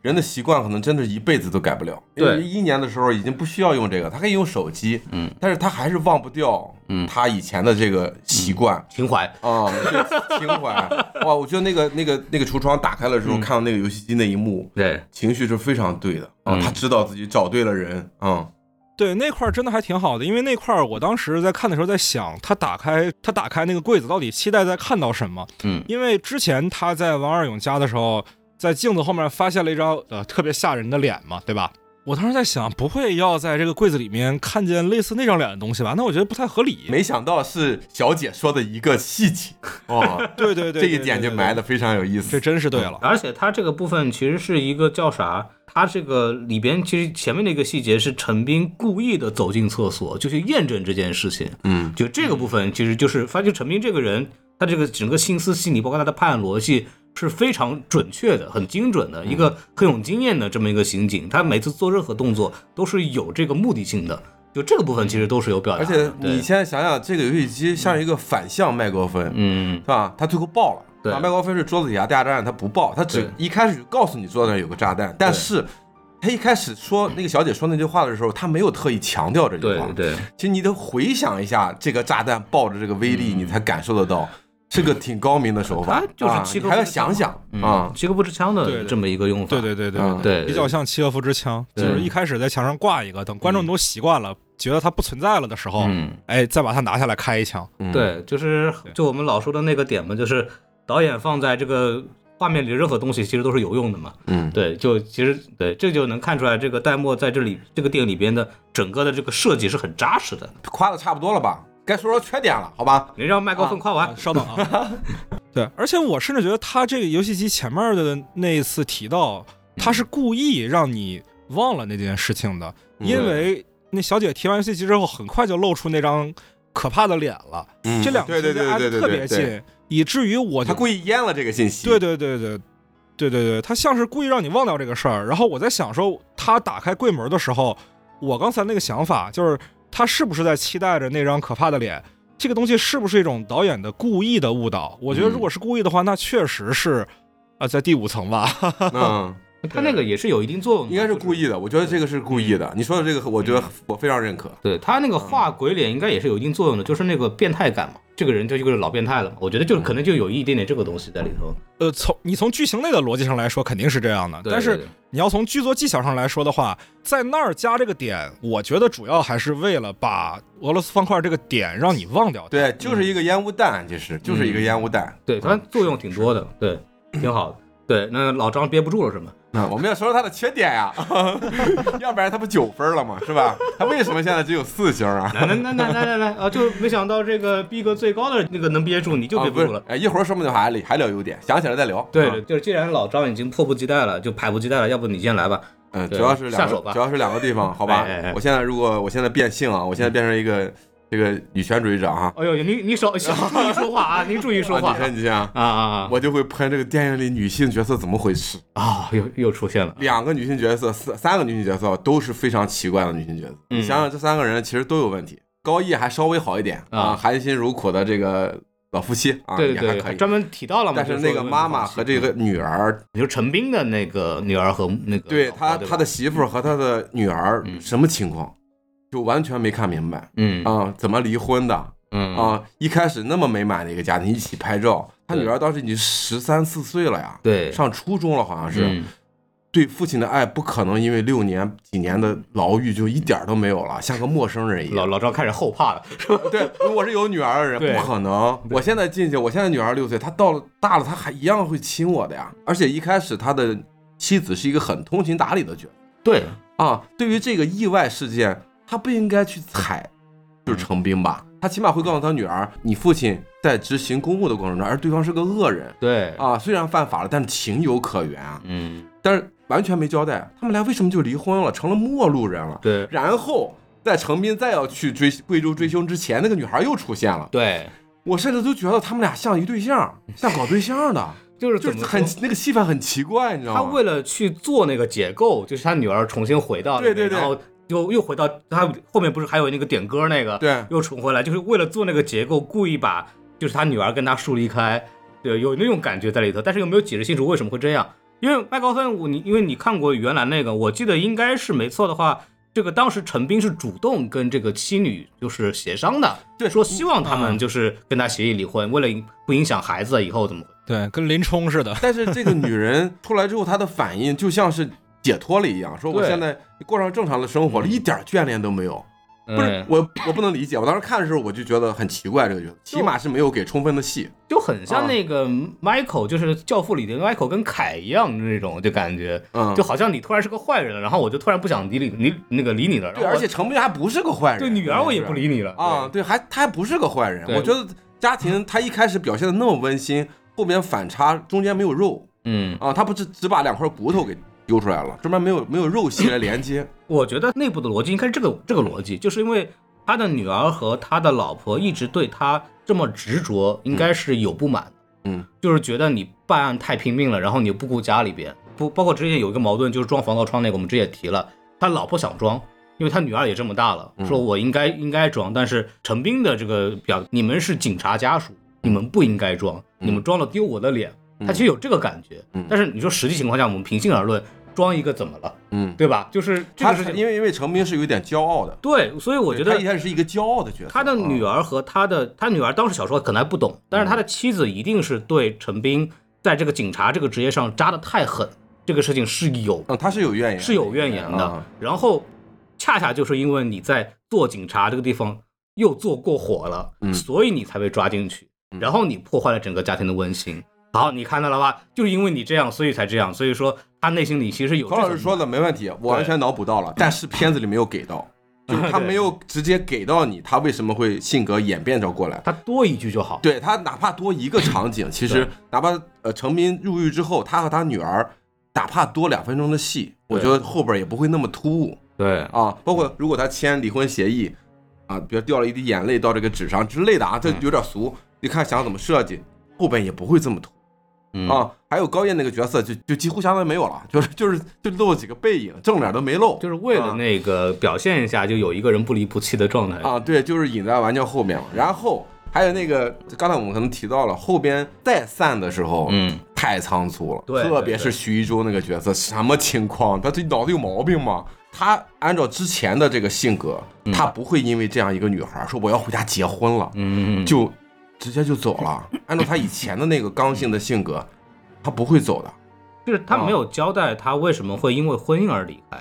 人的习惯可能真的一辈子都改不了。因为对一年的时候已经不需要用这个，他可以用手机，嗯，但是他还是忘不掉，嗯他以前的这个习惯。情怀，啊、这情怀哇！我觉得那个那个那个橱窗打开了之后，嗯看到那个游戏机那一幕，对，情绪是非常对的啊、嗯他知道自己找对了人，嗯，对那块儿真的还挺好的，因为那块儿我当时在看的时候在想，他打开他打开那个柜子，到底期待在看到什么？嗯因为之前他在王二勇家的时候，在镜子后面发现了一张呃特别吓人的脸嘛，对吧？我当时在想，不会要在这个柜子里面看见类似那张脸的东西吧？那我觉得不太合理。没想到是小姐说的一个细节 哦，对对对，这一点就埋的，非常有意思。这真是对了。而且它这个部分其实是一个叫啥？它这个里边其实前面的一个细节是陈斌故意的走进厕所，就去验证这件事情。嗯，就这个部分，其实就是发现陈斌这个人，他这个整个心思细腻，包括他的判案逻辑是非常准确的、很精准的，一个很有经验的这么一个刑警。他每次做任何动作都是有这个目的性的，就这个部分其实都是有表达而。且你现在想想，这个游戏机像一个反向麦高芬，嗯，是吧？他最后爆了，对啊麦高芬是桌子底下炸弹，他不爆，他只一开始就告诉你桌子上有个炸弹，但是他一开始说那个小姐说那句话的时候，他没有特意强调这句话。对对，其实你得回想一下这个炸弹爆的这个威力，你才感受得到，是个挺高明的手法他。就是啊七个你还要想想嗯啊，七个不持枪的这么一个用法。对对对对嗯对比较像契诃夫之枪，就是一开始在墙上挂一个，等观众都习惯了，觉得它不存在了的时候，嗯，哎，再把它拿下来开一枪。嗯，对，就是就我们老说的那个点嘛，就是导演放在这个画面里任何东西其实都是有用的嘛。嗯，对，就其实对，这就能看出来这个戴墨在这里这个电影里边的整个的这个设计是很扎实的。夸的差不多了吧？该说说缺点了，好吧？你让麦克风夸完啊，稍等啊。对，而且我甚至觉得他这个游戏机前面的那一次提到，他是故意让你忘了那件事情的，嗯因为那小姐提完游戏机之后，很快就露出那张可怕的脸了。嗯这两个对对对挨得对对特别近，以至于我就他故意淹了这个信息。对对对对，对对对，他像是故意让你忘掉这个事儿。然后我在想说，他打开柜门的时候，我刚才那个想法就是，他是不是在期待着那张可怕的脸？这个东西是不是一种导演的故意的误导？我觉得如果是故意的话，那确实是，啊，在第五层吧。嗯，他那个也是有一定作用的，应该是故意的，我觉得这个是故意的。你说的这个，我觉得我非常认可。对他那个画鬼脸应该也是有一定作用的，就是那个变态感嘛。这个人就就是老变态了嘛，我觉得就可能就有一点点这个东西在里头。呃，从你从剧情类的逻辑上来说，肯定是这样的。但是你要从剧作技巧上来说的话，在那儿加这个点，我觉得主要还是为了把俄罗斯方块这个点让你忘掉。对，就是一个烟雾弹，其实就是一个烟雾弹。对，它作用挺多的，对，挺好的。对，那老张憋不住了是吗？那我们要说说他的缺点呀，要不然他不九分了吗？是吧？他为什么现在只有四星啊？来来来来来来来啊！就没想到这个逼格最高的那个能憋住，你就啊憋不住了。哎，一会儿说不定还还聊优点，想起来再聊。啊对对，就是既然老张已经迫不及待了，就迫不及待了，要不你先来吧？嗯，主要是两下手吧个，主要是两个地方，好吧 哎哎哎？我现在如果我现在变性啊，我现在变成一个这个女权主义者哈，哎呦，您您少小注意说话啊！您注意说话啊女权女权啊，啊啊啊！我就会喷这个电影里女性角色怎么回事。啊，又又出现了。两个女性角色，三三个女性角色都是非常奇怪的女性角色。嗯你想想，这三个人其实都有问题。高毅还稍微好一点啊啊，含辛茹苦的这个老夫妻啊，对对对，也还可以。专门提到了嘛。但是那个妈妈和这个女儿，你说陈斌的那个女儿和那个对他他的媳妇和他的女儿嗯什么情况，就完全没看明白嗯啊，怎么离婚的嗯啊？一开始那么美满的一个家庭，一起拍照，他女儿当时已经十三四岁了呀，对上初中了好像是。嗯对父亲的爱不可能因为六年几年的牢狱就一点都没有了，像个陌生人一样。老老赵开始后怕了，对，我是有女儿的人，不可能。我现在进去，我现在女儿六岁，她到了大了，她还一样会亲我的呀。而且一开始他的妻子是一个很通情达理的角色对，啊。对于这个意外事件，他不应该去踩，就是程兵吧？他起码会告诉他女儿，你父亲在执行公务的过程中，而对方是个恶人对，啊，虽然犯法了，但是情有可原啊。嗯，但是完全没交代，他们俩为什么就离婚了，成了陌路人了？对然后在程斌再要去追贵州追凶之前，那个女孩又出现了。对，我甚至都觉得他们俩像一对象，像搞对象的，就是就是很那个戏份很奇怪，你知道吗？他为了去做那个解构，就是他女儿重新回到对对对然后又又回到他后面不是还有那个点歌那个，对又重回来，就是为了做那个结构，故意把就是他女儿跟他疏离开，对，有那种感觉在里头，但是又没有解释清楚为什么会这样。因为麦高芬，我你因为你看过原来那个，我记得应该是没错的话，这个当时陈斌是主动跟这个妻女就是协商的，对说希望他们就是跟他协议离婚，为了不影响孩子以后怎么对，跟林冲似的。但是这个女人出来之后，她的反应就像是解脱了一样，说我现在过上正常的生活了，一点眷恋都没有。不是嗯我，我不能理解。我当时看的时候，我就觉得很奇怪，这个角色起码是没有给充分的戏。就很像啊那个 Michael，就是《教父》里的 Michael 跟凯一样那种，就感觉，嗯就好像你突然是个坏人了，然后我就突然不想理你，你那个理你了，对，而且程斌还不是个坏人，对女儿我也不理你了啊，对，还他还不是个坏人。我觉得家庭他一开始表现的那么温馨，后边反差中间没有肉嗯，啊，他不是只把两块骨头给丢出来了，这边没有没有肉系来连接。我觉得内部的逻辑应该是这个这个逻辑，就是因为他的女儿和他的老婆一直对他这么执着，应该是有不满，嗯，就是觉得你办案太拼命了，然后你又不顾家里边，不包括之前有一个矛盾，就是装防盗窗那个，我们之前也提了，他老婆想装。因为他女儿也这么大了，说我应该应该装，但是陈斌的这个表，你们是警察家属，你们不应该装，你们装了丢我的脸，他其实有这个感觉。嗯但是你说实际情况下，我们平心而论，装一个怎么了，嗯，对吧？就是这他个事情，因为因为程斌是有点骄傲的，对，所以我觉得他一开始是一个骄傲的角色。他的女儿，和他的他女儿当时小时候可能还不懂，但是他的妻子一定是对陈斌在这个警察这个职业上扎的太狠，这个事情是有嗯，他是有怨言，是有怨言的啊。然后恰恰就是因为你在做警察这个地方又做过火了，嗯所以你才被抓进去，然后你破坏了整个家庭的温馨。好，你看到了吧？就是因为你这样，所以才这样。所以说他内心里其实有何老师说的没问题，我完全脑补到了，但是片子里没有给到，就是他没有直接给到你，他为什么会性格演变着过来。他多一句就好。对他哪怕多一个场景，其实哪怕呃成斌入狱之后，他和他女儿哪怕多两分钟的戏，我觉得后边也不会那么突兀对啊。包括如果他签离婚协议啊，比如掉了一滴眼泪到这个纸上之类的啊，这有点俗，你看想怎么设计，后边也不会这么突。嗯啊，还有高燕那个角色就就几乎相当于没有了，就是就是就露了几个背影，正脸都没露，就是为了那个表现一下，就有一个人不离不弃的状态。啊，对，就是隐在玩家后面了。然后还有那个，刚才我们可能提到了，后边再散的时候，嗯，太仓促了，对特别是徐一舟那个角色，什么情况？他这脑子有毛病吗？他按照之前的这个性格，他不会因为这样一个女孩说我要回家结婚了，嗯，就直接就走了。按照他以前的那个刚性的性格，他不会走的。就是他没有交代他为什么会因为婚姻而离开。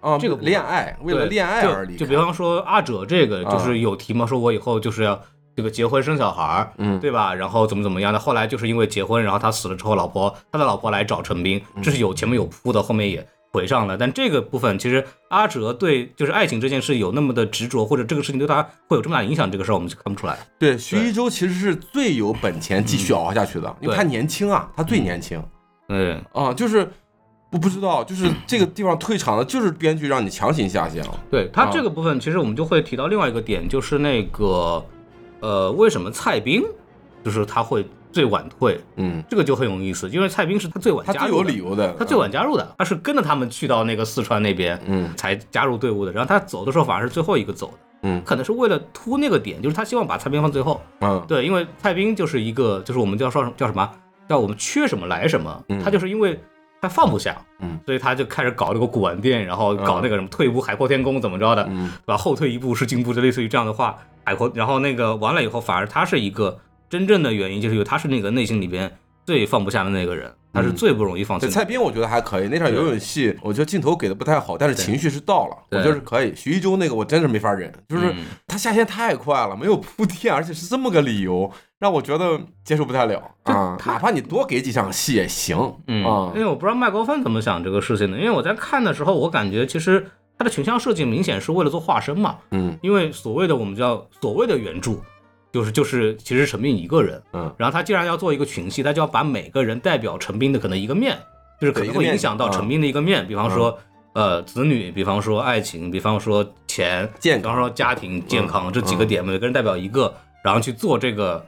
啊，这个恋爱，为了恋爱就而离开。就比方说阿哲这个，啊就是有提嘛，说我以后就是要这个结婚生小孩儿，嗯对吧？然后怎么怎么样的，后来就是因为结婚，然后他死了之后，老婆他的老婆来找陈斌，嗯这是有前面有铺的，后面也回上了。但这个部分其实阿哲对就是爱情这件事有那么的执着，或者这个事情对他会有这么大影响，这个事儿我们就看不出来。对，徐一舟其实是最有本钱继续熬下去的，因为他年轻啊，他最年轻嗯，啊，就是我不知道，就是这个地方退场了，就是编剧让你强行下线了。对他啊这个部分，其实我们就会提到另外一个点，就是那个呃，为什么蔡斌就是他会最晚退，嗯，这个就很有意思，因为蔡斌是他最晚他最有加入的理由的，他最晚加入的，他是跟着他们去到那个四川那边，嗯。才加入队伍的。然后他走的时候反而是最后一个走的，嗯。可能是为了突那个点，就是他希望把蔡斌放最后。嗯。对，因为蔡斌就是一个，就是我们叫说叫什么，叫我们缺什么来什么，嗯。他就是因为他放不下，嗯，所以他就开始搞这个古玩店，然后搞那个什么退一步海阔天空怎么着的，嗯。对吧？后退一步是进步，就类似于这样的话，海阔，然后那个完了以后，反而他是一个真正的原因，就是因为他是那个内心里边最放不下的那个人，他是最不容易放弃。蔡斌我觉得还可以，那场游泳戏我觉得镜头给的不太好，但是情绪是到了，我对觉得是可以。徐一舟那个我真是没法忍，就是嗯他下线太快了，没有铺垫，而且是这么个理由，让我觉得接受不太了啊。哪怕你多给几场戏也行嗯啊因。为我不知道麦高芬怎么想这个事情的，因为我在看的时候，我感觉其实他的群像设计明显是为了做化身嘛，嗯因为所谓的我们叫所谓的原著，就是就是其实陈斌一个人，嗯然后他既然要做一个群戏，他就要把每个人代表陈斌的可能一个面，就是可能会影响到陈斌的一个面，比方说。呃，子女，比方说爱情，比方说钱，健比方说家庭健康、嗯这几个点，每个人代表一个，然后去做这个，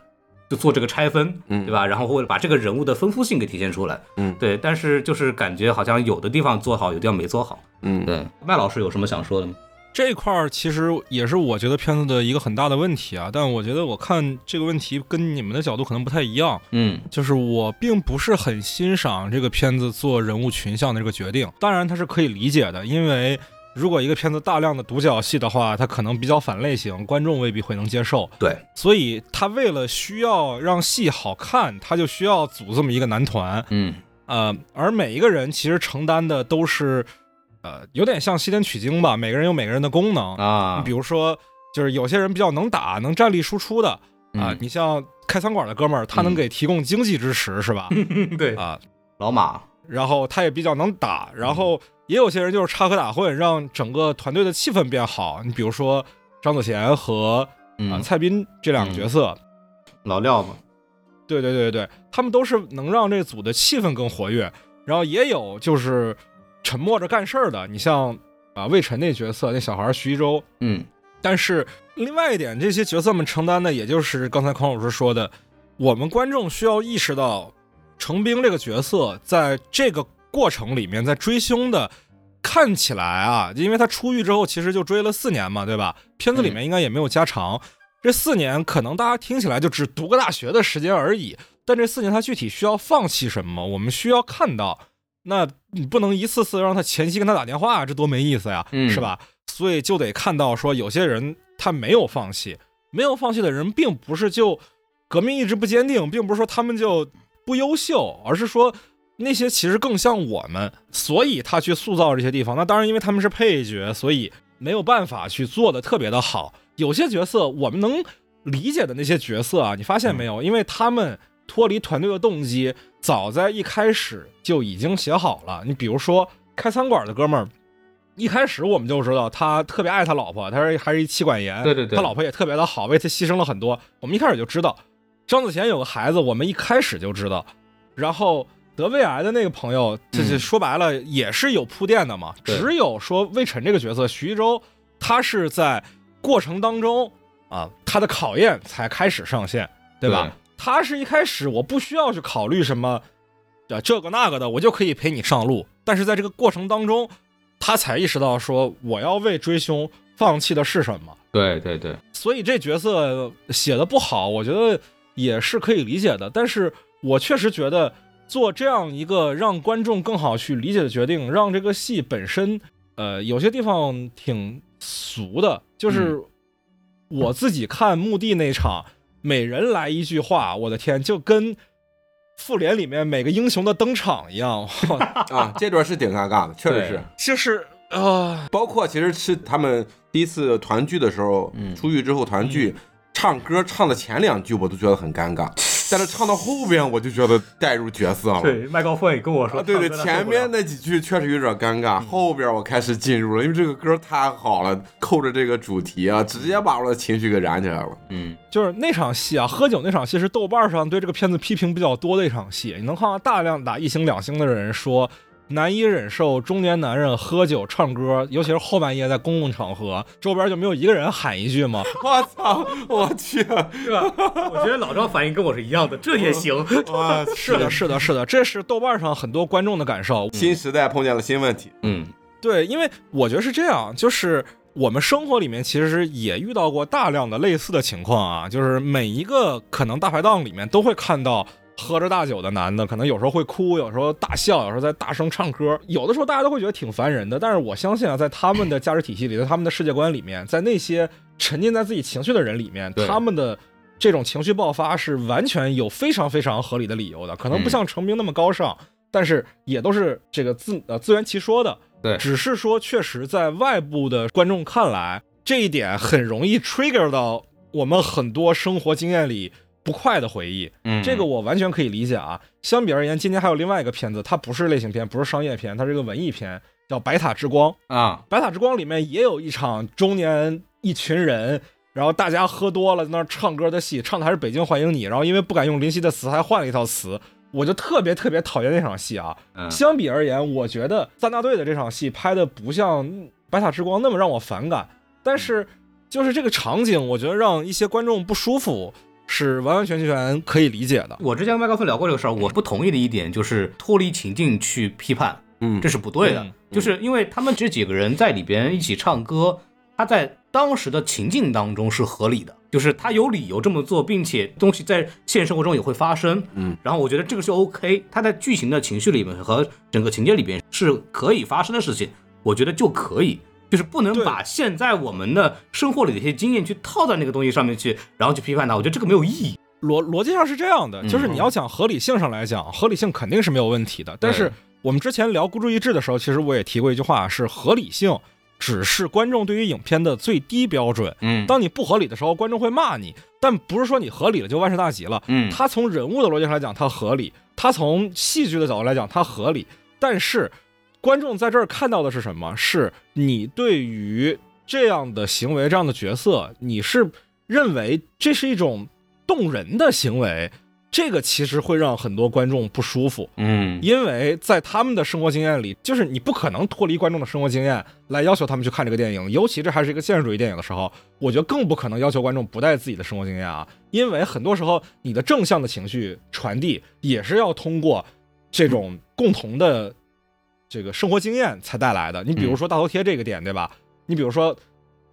就做这个拆分，嗯对吧？然后为了把这个人物的丰富性给体现出来，嗯对。但是就是感觉好像有的地方做好，有的地方没做好。嗯，对，麦老师有什么想说的吗？这块儿其实也是我觉得片子的一个很大的问题啊，但我觉得我看这个问题跟你们的角度可能不太一样，嗯就是我并不是很欣赏这个片子做人物群像的这个决定。当然，它是可以理解的，因为如果一个片子大量的独角戏的话，它可能比较反类型，观众未必会能接受。对，所以他为了需要让戏好看，他就需要组这么一个男团，嗯呃，而每一个人其实承担的都是，呃，有点像西天取经吧，每个人有每个人的功能。啊，比如说，就是有些人比较能打，能战力输出的啊、嗯。你像开餐馆的哥们儿，他能嗯。给提供经济支持，是吧？对，啊，老马，然后他也比较能打，然后也有些人就是插科打诨，让整个团队的气氛变好。你比如说张子贤和啊、嗯，蔡斌这两个角色，老廖嘛，对对对对，他们都是能让这组的气氛更活跃。然后也有就是沉默着干事儿的，你像啊魏晨那角色那小孩徐一舟，嗯但是另外一点，这些角色们承担的，也就是刚才孔老师说的，我们观众需要意识到，程兵这个角色在这个过程里面，在追凶的，看起来啊，因为他出狱之后其实就追了四年嘛，对吧？片子里面应该也没有加长，这四年可能大家听起来就只读个大学的时间而已，但这四年他具体需要放弃什么，我们需要看到。那你不能一次次让他前妻跟他打电话，这多没意思呀，嗯是吧？所以就得看到说，有些人他没有放弃，没有放弃的人，并不是就革命意志不坚定，并不是说他们就不优秀，而是说那些其实更像我们，所以他去塑造这些地方。那当然，因为他们是配角，所以没有办法去做的特别的好。有些角色我们能理解的那些角色啊，你发现没有？因为他们脱离团队的动机，早在一开始就已经写好了。你比如说开餐馆的哥们儿。一开始我们就知道他特别爱他老婆，他是还是一妻管严，对对对他老婆也特别的好，为他牺牲了很多。我们一开始就知道张子贤有个孩子，我们一开始就知道。然后得胃癌的那个朋友，这这嗯说白了也是有铺垫的嘛。对只有说魏晨这个角色徐一舟，他是在过程当中啊，他的考验才开始上线，对吧？他是一开始我不需要去考虑什么啊这个那个的，我就可以陪你上路。但是在这个过程当中，他才意识到说我要为追凶放弃的是什么。对对对，所以这角色写的不好，我觉得也是可以理解的。但是我确实觉得做这样一个让观众更好去理解的决定，让这个戏本身，呃，有些地方挺俗的。就是我自己看墓地那场，每人来一句话，我的天，就跟复联里面每个英雄的登场一样，啊，这段是挺尴尬的，确实是。就是啊、包括其实是他们第一次团聚的时候，嗯。出狱之后团聚，唱歌唱的前两句我都觉得很尴尬，但是唱到后边我就觉得带入角色了。对，麦高芬也跟我说，啊，对对，前面那几句确实有点尴尬，后边我开始进入了，因为这个歌太好了，扣着这个主题啊，直接把我的情绪给燃起来了。嗯，就是那场戏啊，喝酒那场戏是豆瓣上对这个片子批评比较多的一场戏。你能看到大量打一星两星的人说难以忍受中年男人喝酒唱歌，尤其是后半夜在公共场合，周边就没有一个人喊一句吗？我操，我去，是吧？我觉得老张反应跟我是一样的，这也行。哇，是的，是的，是的，这是豆瓣上很多观众的感受。新时代碰见了新问题。嗯，对，因为我觉得是这样，就是我们生活里面其实也遇到过大量的类似的情况啊，就是每一个可能大排档里面都会看到喝着大酒的男的，可能有时候会哭，有时候大笑，有时候在大声唱歌，有的时候大家都会觉得挺烦人的。但是我相信啊，在他们的价值体系里，在他们的世界观里面，在那些沉浸在自己情绪的人里面，他们的。这种情绪爆发是完全有非常非常合理的理由的，可能不嗯像成名那么高尚，但是也都是这个自呃自圆其说的。对只是说确实在外部的观众看来，这一点很容易 trigger 到我们很多生活经验里不快的回忆。嗯这个我完全可以理解啊。相比而言，今年还有另外一个片子，它不是类型片，不是商业片，它是一个文艺片，叫《白塔之光》。啊，《白塔之光》里面也有一场中年一群人，然后大家喝多了在那儿唱歌的戏，唱的还是《北京欢迎你》，然后因为不敢用林夕的词，还换了一套词。我就特别特别讨厌那场戏啊！嗯相比而言，我觉得三大队的这场戏拍的不像《白塔之光》那么让我反感，但是就是这个场景，我觉得让一些观众不舒服是完完全全可以理解的。我之前跟麦高芬聊过这个事儿，我不同意的一点就是脱离情境去批判，嗯这是不对的。嗯就是因为他们这几个人在里边一起唱歌，他在当时的情境当中是合理的，就是他有理由这么做，并且东西在现实生活中也会发生。嗯，然后我觉得这个是 OK，他在剧情的情绪里面和整个情节里边是可以发生的事情，我觉得就可以。就是不能把现在我们的生活里的一些经验去套在那个东西上面去，然后去批判它，我觉得这个没有意义。逻逻辑上是这样的，就是嗯你要讲合理性上来讲，合理性肯定是没有问题的。但是我们之前聊孤注一掷的时候，其实我也提过一句话，是合理性只是观众对于影片的最低标准。嗯当你不合理的时候，观众会骂你，但不是说你合理了就万事大吉了。嗯它从人物的逻辑上来讲，它合理；它从戏剧的角度来讲，它合理。但是观众在这儿看到的是什么？是你对于这样的行为、这样的角色，你是认为这是一种动人的行为，这个其实会让很多观众不舒服。嗯因为在他们的生活经验里，就是你不可能脱离观众的生活经验来要求他们去看这个电影，尤其这还是一个现实主义电影的时候，我觉得更不可能要求观众不带自己的生活经验啊，因为很多时候你的正向的情绪传递也是要通过这种共同的这个生活经验才带来的。你比如说大头贴这个点，对吧？你比如说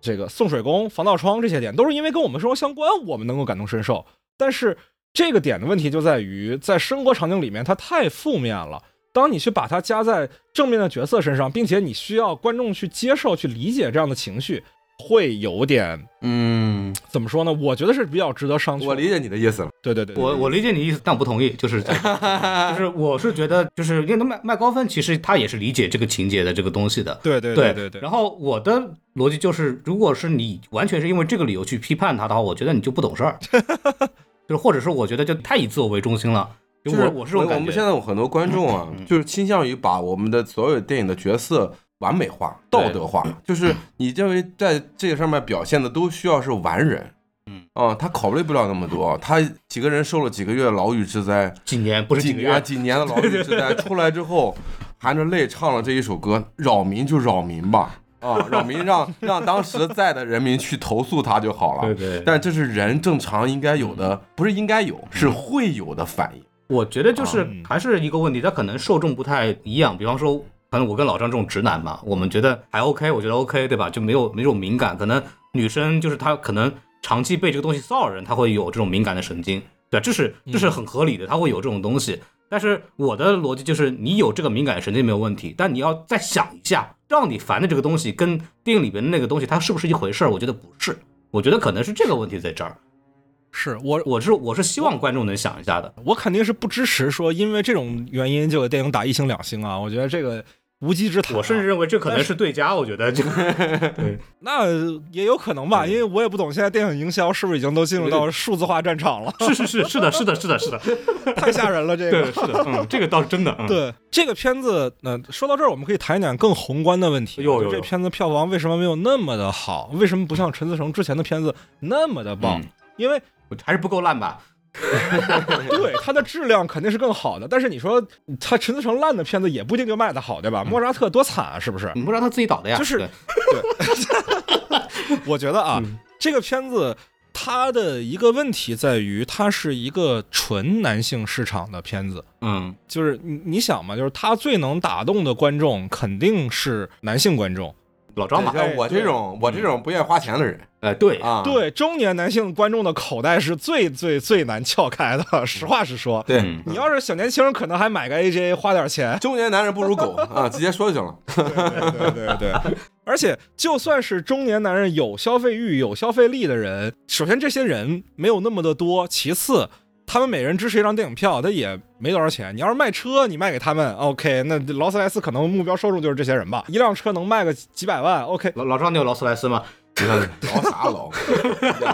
这个送水工、防盗窗这些点，都是因为跟我们生活相关，我们能够感同身受。但是这个点的问题就在于，在生活场景里面，它太负面了。当你去把它加在正面的角色身上，并且你需要观众去接受、去理解这样的情绪，会有点嗯，怎么说呢？我觉得是比较值得商榷。我理解你的意思了。对对对，我我理解你意思，但我不同意，就是 就是我是觉得，就是因为麦麦高芬其实他也是理解这个情节的这个东西的，对对对对对。然后我的逻辑就是，如果是你完全是因为这个理由去批判他的话，我觉得你就不懂事儿，就是或者是我觉得就太以自我为中心了。就就是我我是我感觉。们现在有很多观众啊，就是倾向于把我们的所有电影的角色完美化、道德化，就是你认为在这个上面表现的都需要是完人。嗯啊、他考虑不了那么多，他几个人受了几个月牢狱之灾，几年不是几几个月，几年的牢狱之灾，出来之后含着泪唱了这一首歌，扰民就扰民吧，啊，扰民让让当时在的人民去投诉他就好了。对对但这是人正常应该有的，不是应该有，是会有的反应。我觉得就是嗯还是一个问题，他可能受众不太一样。比方说，可能我跟老张这种直男嘛，我们觉得还 OK，我觉得 OK，对吧？就没有没有敏感。可能女生就是她可能长期被这个东西骚扰人，她会有这种敏感的神经，对吧，这是这是很合理的，她会有这种东西。但是我的逻辑就是，你有这个敏感神经没有问题，但你要再想一下，让你烦的这个东西跟电影里边的那个东西，它是不是一回事儿？我觉得不是，我觉得可能是这个问题在这儿。是我我是我是希望观众能想一下的。我肯定是不支持说因为这种原因就给电影打一星两星啊，我觉得这个无稽之谈啊、我甚至认为这可能是对家，我觉得这个 对那也有可能吧，因为我也不懂现在电影营销是不是已经都进入到数字化战场了，是是是是的是的是的是的，太吓人了这个对个。是的，嗯，这个倒是真的，嗯，对这个片子，那、说到这儿，我们可以谈一点更宏观的问题。有有有就这片子票房为什么没有那么的好？为什么不像陈思诚之前的片子那么的棒？嗯因为还是不够烂吧？对它的质量肯定是更好的，但是你说它陈思诚烂的片子也不一定就卖的好，对吧？莫扎特多惨啊，是不是？你不知道他自己导的呀？就是对 我觉得啊，嗯这个片子它的一个问题在于，它是一个纯男性市场的片子。嗯，就是你你想嘛，就是它最能打动的观众肯定是男性观众。老张吧，像我这种我这种不愿意花钱的人哎，对，啊，对中年男性观众的口袋是最最最难撬开的，实话实说。对嗯你要是小年轻，可能还买个 AJ 花点钱，中年男人不如狗 啊，直接说就行了。对对对。而且，就算是中年男人有消费欲、有消费力的人，首先这些人没有那么的多，其次。他们每人支持一张电影票，他也没多少钱。你要是卖车，你卖给他们，OK，那劳斯莱斯可能目标受众就是这些人吧。一辆车能卖个几百万，OK，老老张你有劳斯莱斯吗？你看老啥老，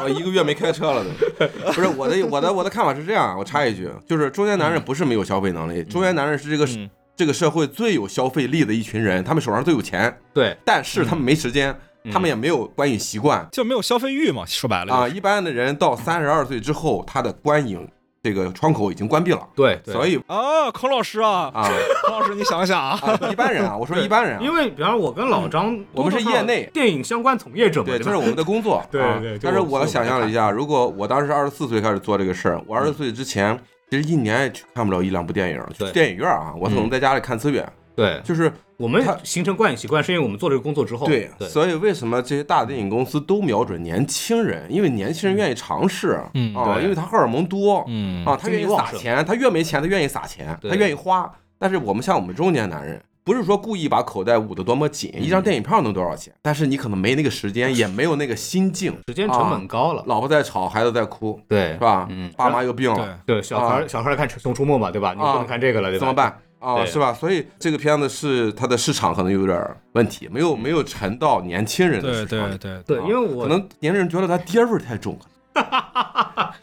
我一个月没开车了都。不是我的我的我的看法是这样，我插一句，就是中年男人不是没有消费能力，中年男人是这个嗯这个社会最有消费力的一群人，他们手上最有钱，对，但是他们没时间，他们也没有观影习惯就没有消费欲嘛。说白了、啊。，一般的人到三十二岁之后，他的观影这个窗口已经关闭了，对，对。所以啊，孔老师啊，啊。孔老师，你想想啊，啊，一般人啊，我说一般人啊，因为比方我跟老张，我们是业内。电影相关从业者嘛，对，这是我们的工作。对啊。对但是我想象了一下，如果我当时二十四岁开始做这个事儿，我二十岁之前其实一年也去看不了一两部电影，去对。电影院啊，我可能在家里看资源。对，就是我们形成观影习惯是因为我们做这个工作之后，对，对，所以为什么这些大电影公司都瞄准年轻人？因为年轻人愿意尝试，嗯啊，对因为他荷尔蒙多，嗯啊，他愿意撒钱，他越没钱他愿意撒钱，他愿意花。但是我们像我们中年男人，不是说故意把口袋捂得多么紧，嗯一张电影票能多少钱？但是你可能没那个时间，也没有那个心境，时间成本高了，老婆在吵，孩子在哭，对是，吧？嗯爸妈又病对了，，对，小孩啊小孩看《熊出没》嘛，对吧？你不能看这个了，对吧？怎么？办？啊，对是吧？所以这个片子是它的市场可能有点问题，没有没有沉到年轻人的对市场里。对对，对，啊因为我可能年轻人觉得他爹味儿太重，是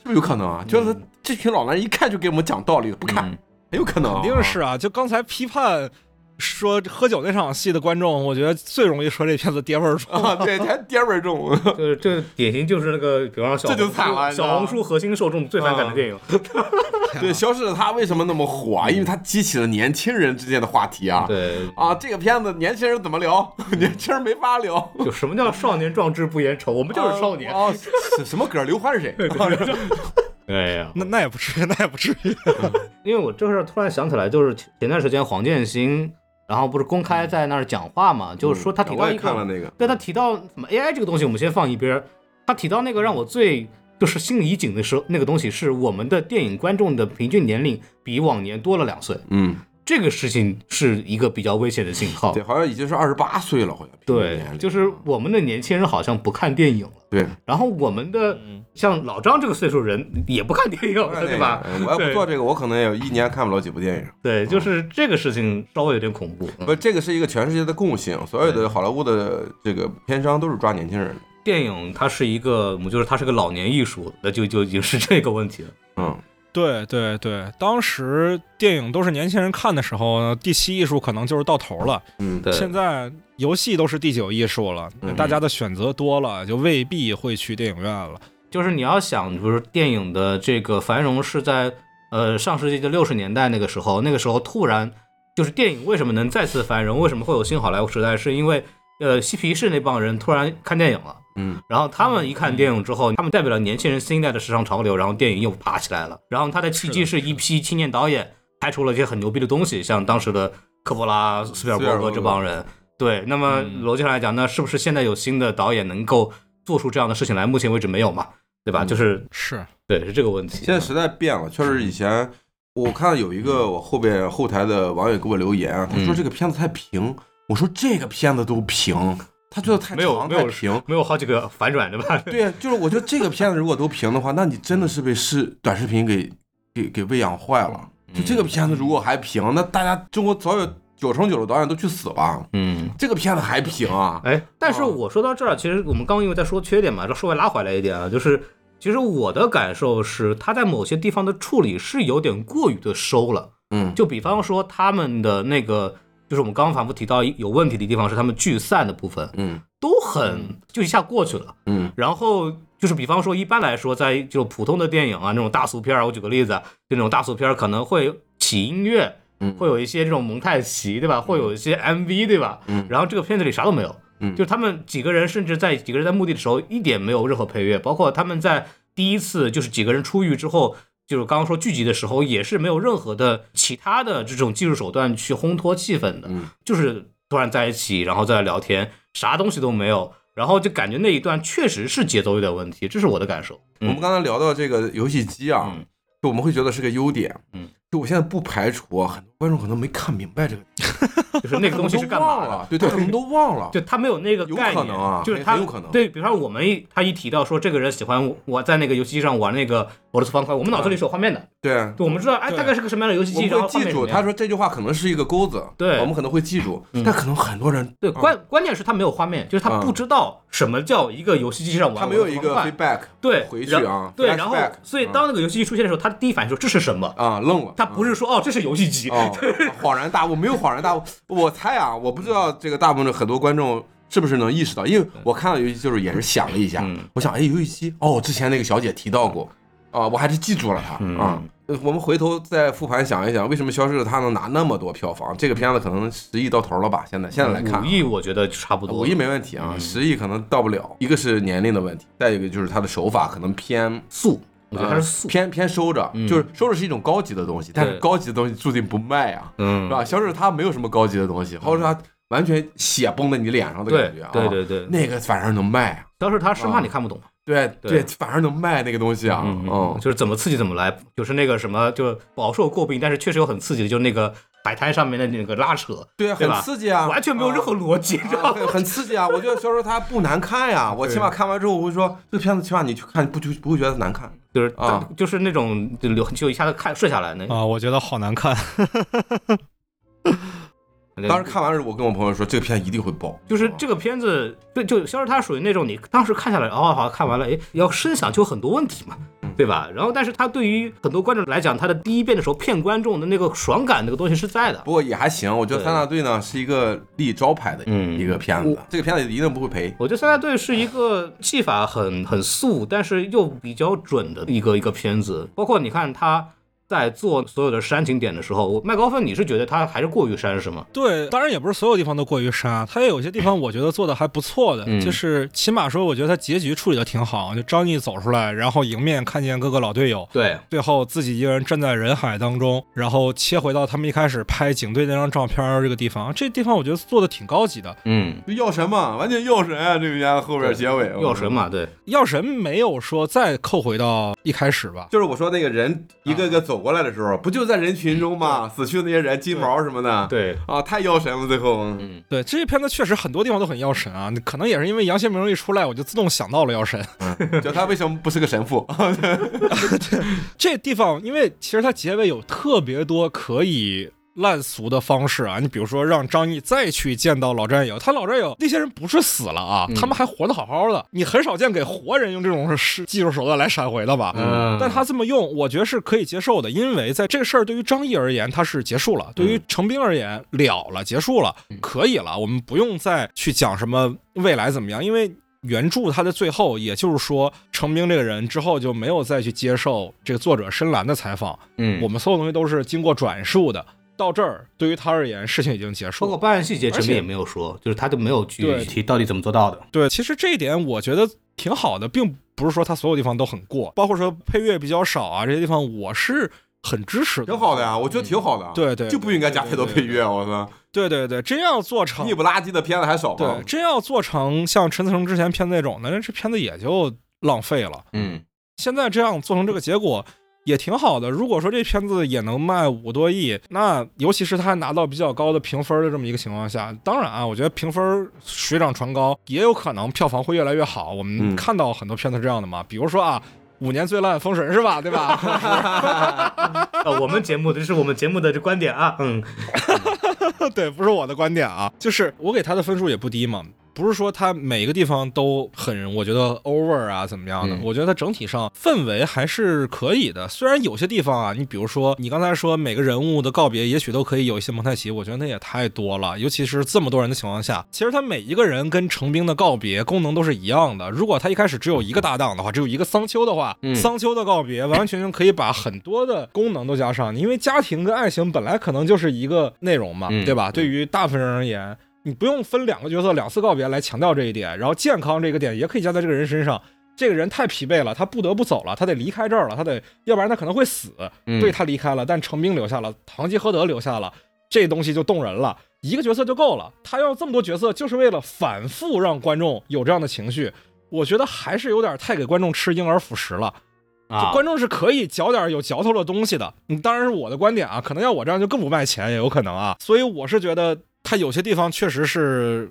不是有可能啊？觉得这群老男人一看就给我们讲道理，不看，嗯很有可能啊，肯定是啊。就刚才批判说喝酒那场戏的观众，我觉得最容易说这片子爹味儿重。啊，对，他爹味儿重，就是这典型就是那个，比方说小这就红书惨了小红书核心受众最反感的电影，对，消失的她为什么那么火啊？因为他激起了年轻人之间的话题啊。对，啊，这个片子年轻人怎么聊？年轻人没法聊。就什么叫少年壮志不言愁，我们就是少年。哦，是什么歌？刘欢是谁？哎呀，那那也不至于，那也不至于。因为我这事儿突然想起来，就是前前段时间黄建新，然后不是公开在那儿讲话嘛，就是说他提到一个，对他提到什么 AI 这个东西，我们先放一边儿。他提到那个让我最就是心里一紧的时候，那个东西是我们的电影观众的平均年龄比往年多了两岁，嗯，这个事情是一个比较危险的信号对，。好像已经是二十八岁了，好像。对就是我们的年轻人好像不看电影了，对，然后我们的像老张这个岁数人也不看电影了，对吧？嗯我要不做这个，我可能也有一年看不了几部电影。对，就是这个事情稍微有点恐怖。嗯不，这个是一个全世界的共性，所有的好莱坞的这个片商都是抓年轻人的。电影它是一个，我们就是它是个老年艺术，那就就已经是这个问题了。嗯，对对对，当时电影都是年轻人看的时候呢，第七艺术可能就是到头了。嗯，对，现在游戏都是第九艺术了，嗯大家的选择多了，就未必会去电影院了。就是你要想，就是电影的这个繁荣是在呃上世纪的六十年代那个时候，那个时候突然就是电影为什么能再次繁荣，为什么会有新好莱坞时代，是因为呃嬉皮士那帮人突然看电影了。嗯然后他们一看电影之后，他们代表了年轻人新一代的时尚潮流，然后电影又爬起来了。然后他的契机是一批青年导演拍出了一些很牛逼的东西，像当时的科波拉、斯皮尔伯格这帮人。对，那么逻辑上来讲，那是不是现在有新的导演能够做出这样的事情来？目前为止没有嘛，对吧？就是是对，是这个问题。现在时代变了，确实以前我看到有一个我后边后台的网友给我留言啊，他说嗯这个片子太平，我说这个片子都平，他觉得太没有没有长太平。没有好几个反转，对吧？对，就是我觉得这个片子如果都平的话，那你真的是被视短视频给给给喂养坏了。就这个片子如果还平，那大家中国早有九成九的导演都去死了。嗯。这个片子还平啊？哎，但是哦我说到这儿，其实我们刚刚因为在说缺点嘛，稍微拉回来一点啊，就是其实我的感受是，他在某些地方的处理是有点过于的收了。嗯就比方说他们的那个，就是我们刚刚反复提到有问题的地方是他们聚散的部分，嗯都很就一下过去了。嗯然后就是比方说，一般来说，在就普通的电影啊，那种大俗片儿，我举个例子啊，就那种大俗片儿可能会起音乐，嗯会有一些这种蒙太奇，对吧？会有一些 MV，对吧？嗯然后这个片子里啥都没有，嗯就是他们几个人，甚至在几个人在墓地的时候，一点没有任何配乐，包括他们在第一次就是几个人出狱之后。就是刚刚说聚集的时候，也是没有任何的其他的这种技术手段去烘托气氛的，嗯就是突然在一起，然后再聊天，啥东西都没有，然后就感觉那一段确实是节奏有点问题，这是我的感受。我们刚才聊到这个游戏机啊嗯，就我们会觉得是个优点。嗯，就我现在不排除啊，很多观众可能没看明白这个，就是那个东西是干嘛的都忘了？？对，他可能都忘了。就他没有那个概念，可能啊就是他有可能对，比方说我们一他一提到说这个人喜欢我在那个游戏机上玩那个俄罗斯方块，我们脑子里是有画面的，对，对，我们知道哎大概是个什么样的游戏机，然后记住。他说这句话可能是一个钩子，对我们可能会记住嗯，但可能很多人对啊关关键是他没有画面，就是他嗯不知道什么叫一个游戏机上玩他没有一个 feedback，对回去啊对，然后所以当那个游戏机出现的时候，他第一反应说这是什么？啊愣了，他不是说哦这是游戏机，哦，恍然大悟，没有恍然大悟。我猜啊，我不知道这个大部分的很多观众是不是能意识到，因为我看到游戏就是也是想了一下嗯，我想哎，游戏机哦，之前那个小姐提到过啊，我还是记住了她嗯啊。呃我们回头再复盘想一想，为什么《消失的她》能拿那么多票房？这个片子可能十亿到头了吧？现在现在来看五，亿我觉得差不多，五亿没问题啊，嗯十亿可能到不了。一个是年龄的问题，再一个就是它的手法可能偏素，我觉得它呃是，偏偏收着，嗯就是收着是一种高级的东西，但是高级的东西注定不卖啊。嗯是吧？消失它没有什么高级的东西，或者说它完全血崩在你脸上的感觉啊，对对对，那个反而能卖啊，当时他生怕啊你看不懂。对对对，反而能卖那个东西啊，嗯嗯，就是怎么刺激怎么来，就是那个什么，就饱受诟病，但是确实有很刺激的，就是那个摆摊上面的那个拉扯，对啊，很刺激啊，完全没有任何逻辑，你知道吗？啊很很刺激啊！我觉得消失它不难看呀，我起码看完之后我会说，这个片子起码你去看不就不会觉得难看，就是啊就是那种就流就一下子看睡下来那。啊，我觉得好难看。当时看完时，我跟我朋友说，这个片一定会爆，就是这个片子，对，就消失它属于那种你当时看下来，哦，好看完了，哎，要深想就很多问题嘛，嗯对吧？然后，但是他对于很多观众来讲，他的第一遍的时候骗观众的那个爽感，那个东西是在的。不过也还行。我觉得三大队呢是一个立招牌的嗯一个片子，这个片子一定不会赔。我觉得三大队是一个技法很很素，但是又比较准的一个一个片子。包括你看他在做所有的煽情点的时候，我麦高芬你是觉得他还是过于煽是吗？对，当然也不是所有地方都过于煽，他也有些地方我觉得做的还不错的，嗯就是起码说我觉得他结局处理的挺好，就张译走出来，然后迎面看见各个老队友，对，最后自己一个人站在人海当中，然后切回到他们一开始拍警队那张照片这个地方，这地方我觉得做的挺高级的。嗯，就药神嘛，完全药神啊！这个片子后边结尾，药神嘛，对，药神没有说再扣回到一开始吧？就是我说那个人一个个走过来的时候，不就在人群中吗？死去的那些人，金毛什么的，对，啊，太妖神了，最后，嗯，对，这些片子确实很多地方都很妖神啊，可能也是因为杨贤明一出来，我就自动想到了妖神。就他为什么不是个神父？这地方，因为其实他结尾有特别多可以烂俗的方式啊，你比如说让张译再去见到老战友，他老战友那些人不是死了啊，嗯他们还活得好好的，你很少见给活人用这种是技术手段来闪回的吧？嗯但他这么用，我觉得是可以接受的，因为在这个事儿对于张译而言，他是结束了；对于程兵而言，了了，结束了，可以了，我们不用再去讲什么未来怎么样，因为。原著它的最后，也就是说，程兵这个人之后就没有再去接受这个作者深蓝的采访，嗯，我们所有东西都是经过转述的。到这儿，对于他而言，事情已经结束了。包括办案细节陈而且明也没有说，就是他就没有具体到底怎么做到的。对，其实这一点我觉得挺好的，并不是说他所有地方都很过，包括说配乐比较少啊这些地方，我是很支持的。挺好的呀，我觉得挺好的。嗯对对就不应该加太多配乐，我操！对对对，真要做成腻不拉几的片子还少吗对，？真要做成像陈思诚之前片子那种的，那这片子也就浪费了。嗯，现在这样做成这个结果也挺好的。如果说这片子也能卖五多亿，那尤其是他还拿到比较高的评分的这么一个情况下，当然啊，我觉得评分水涨船高，也有可能票房会越来越好。我们嗯看到很多片子这样的嘛，比如说啊。五年最烂《封神》是吧？对吧？呃，我们节目的这是我们节目的这观点啊，嗯，对，不是我的观点啊，就是我给他的分数也不低嘛，不是说它每个地方都很我觉得 over 啊怎么样的，嗯我觉得它整体上氛围还是可以的。虽然有些地方啊，你比如说你刚才说每个人物的告别，也许都可以有一些蒙太奇，我觉得那也太多了，尤其是这么多人的情况下，其实他每一个人跟成兵的告别功能都是一样的。如果他一开始只有一个搭档的话，只有一个桑丘的话，嗯桑丘的告别完完全全可以把很多的功能都加上，因为家庭跟爱情本来可能就是一个内容嘛，嗯对吧？对于大部分人而言，你不用分两个角色两次告别来强调这一点，然后健康这个点也可以加在这个人身上。这个人太疲惫了，他不得不走了，他得离开这儿了，他得，要不然他可能会死。嗯对他离开了，但程兵留下了，堂吉诃德留下了，这东西就动人了。一个角色就够了，他要这么多角色，就是为了反复让观众有这样的情绪。我觉得还是有点太给观众吃婴儿辅食了。就啊，观众是可以嚼点有嚼头的东西的。嗯，当然是我的观点啊，可能要我这样就更不卖钱，也有可能啊。所以我是觉得他有些地方确实是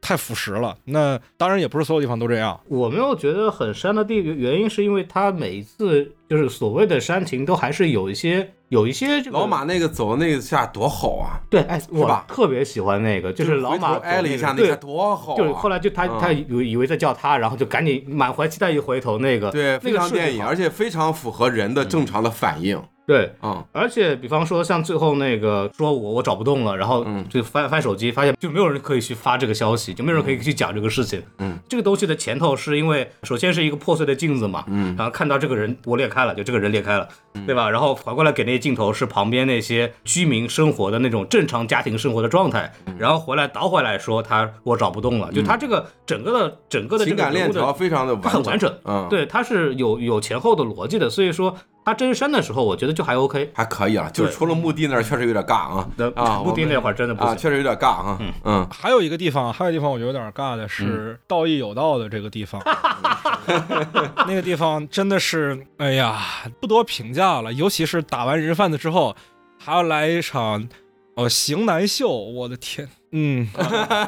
太腐蚀了。那当然也不是所有地方都这样。我没有觉得很煽的地原因，是因为它每一次就是所谓的煽情，都还是有一些有一些这个老马那个走的那个下多好啊！对，哎，我特别喜欢那个，就是老马挨了一下，那对下，多好啊！就是后来就他嗯他以为以为在叫他，然后就赶紧满怀期待一回头，那个对，那个非常电影，而且非常符合人的正常的反应。对，嗯，而且比方说像最后那个说我我找不动了，然后嗯。就翻翻手机，发现就没有人可以去发这个消息，就没有人可以去讲这个事情。嗯，这个东西的前头是因为首先是一个破碎的镜子嘛，嗯。然后看到这个人我裂开了，就这个人裂开了，对吧？然后反过来给那些镜头是旁边那些居民生活的那种正常家庭生活的状态，嗯。然后回来倒回来说他我找不动了，就他这个整个的整个的这情感链条非常的它很完整，嗯，，对，它是有有前后的逻辑的，所以说它真身的时候，我觉得就还 OK。还可以啊，就是除了墓地那儿确实有点尬啊那啊，墓地那会儿真的不啊，确实有点尬啊，嗯还有一个地方，还有一个地方我觉得有点尬的是道义有道的这个地方，那个地方真的是，哎呀，不多评价了。尤其是打完人贩子之后，还要来一场，哦，型男秀，我的天，嗯，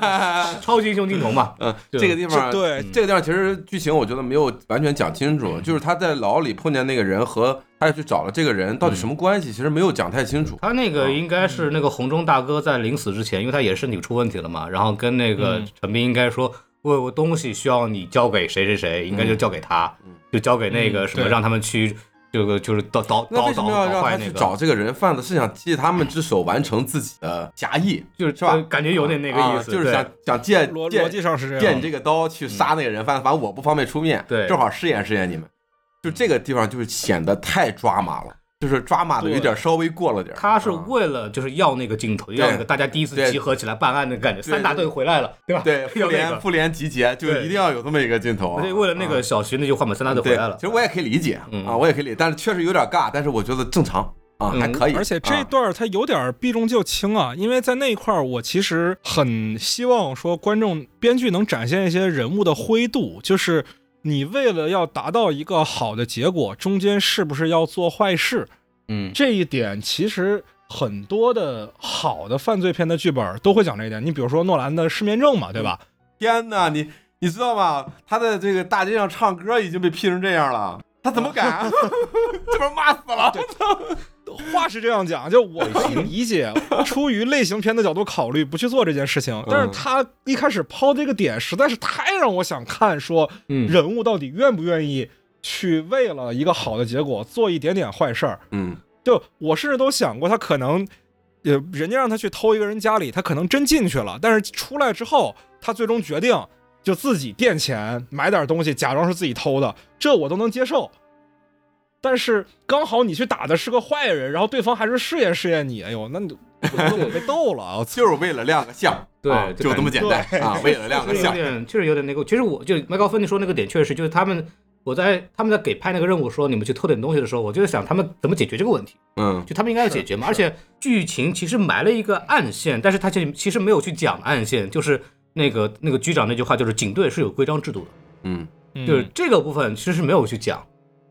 超级英雄镜头嘛，嗯，这个地方对。这个地方其实剧情我觉得没有完全讲清楚，就是他在牢里碰见那个人和他去找了这个人到底什么关系，其实没有讲太清楚。他那个应该是那个红中大哥在临死之前，因为他也身体出问题了嘛，然后跟那个嗯。陈斌应该说，我有个东西需要你交给谁谁谁，应该就交给他，就交给那个什么，让他们去这个就是刀刀那为什么要让捣坏那个，他去找这个人贩子？是想借他们之手完成自己的侠义，就是是吧呃感觉有点那个意思，啊就是想想借逻辑上是这样。借你这个刀去杀那个人贩子，反正我不方便出面，对正好试验试验你们。就这个地方就是显得太抓马了，就是抓马的有点稍微过了点儿。他是啊为了就是要那个镜头，要那个大家第一次集合起来办案的感觉，三大队回来了，对吧？对 复联复联集结，就一定要有这么一个镜头。所以为了那个小徐那句话嘛，三大队回来了其。实我也可以理解嗯啊，我也可以理解，但是确实有点尬，但是我觉得正常啊，嗯还可以。而且这啊段儿它有点避重就轻啊，因为在那一块儿，我其实很希望说观众编剧能展现一些人物的灰度，就是你为了要达到一个好的结果，中间是不是要做坏事？嗯，这一点其实很多的好的犯罪片的剧本都会讲这一点。你比如说诺兰的《失眠症》嘛，对吧？天哪，你你知道吗？他在这个大街上唱歌已经被批成这样了，他怎么敢？这不是骂死了？话是这样讲，就我可以理解，出于类型片的角度考虑，不去做这件事情。但是他一开始抛这个点，实在是太让我想看，说嗯人物到底愿不愿意去为了一个好的结果做一点点坏事儿。嗯，就我甚至都想过，他可能，呃，人家让他去偷一个人家里，他可能真进去了，但是出来之后，他最终决定就自己垫钱买点东西，假装是自己偷的，这我都能接受。但是刚好你去打的是个坏人，然后对方还是试验试验你，哎呦，那你我被逗了啊！就是为了亮个相，对啊就就这么简单啊，为了亮个确实有相。点，确实有点那个。其实我就麦高芬你说那个点，确实就是他们，我在他们在给派那个任务说你们去偷点东西的时候，我就在想他们怎么解决这个问题，嗯，就他们应该要解决嘛。而且剧情其实埋了一个暗线，但是他其实其实没有去讲暗线，就是那个那个局长那句话，就是警队是有规章制度的，嗯，就是这个部分其实是没有去讲。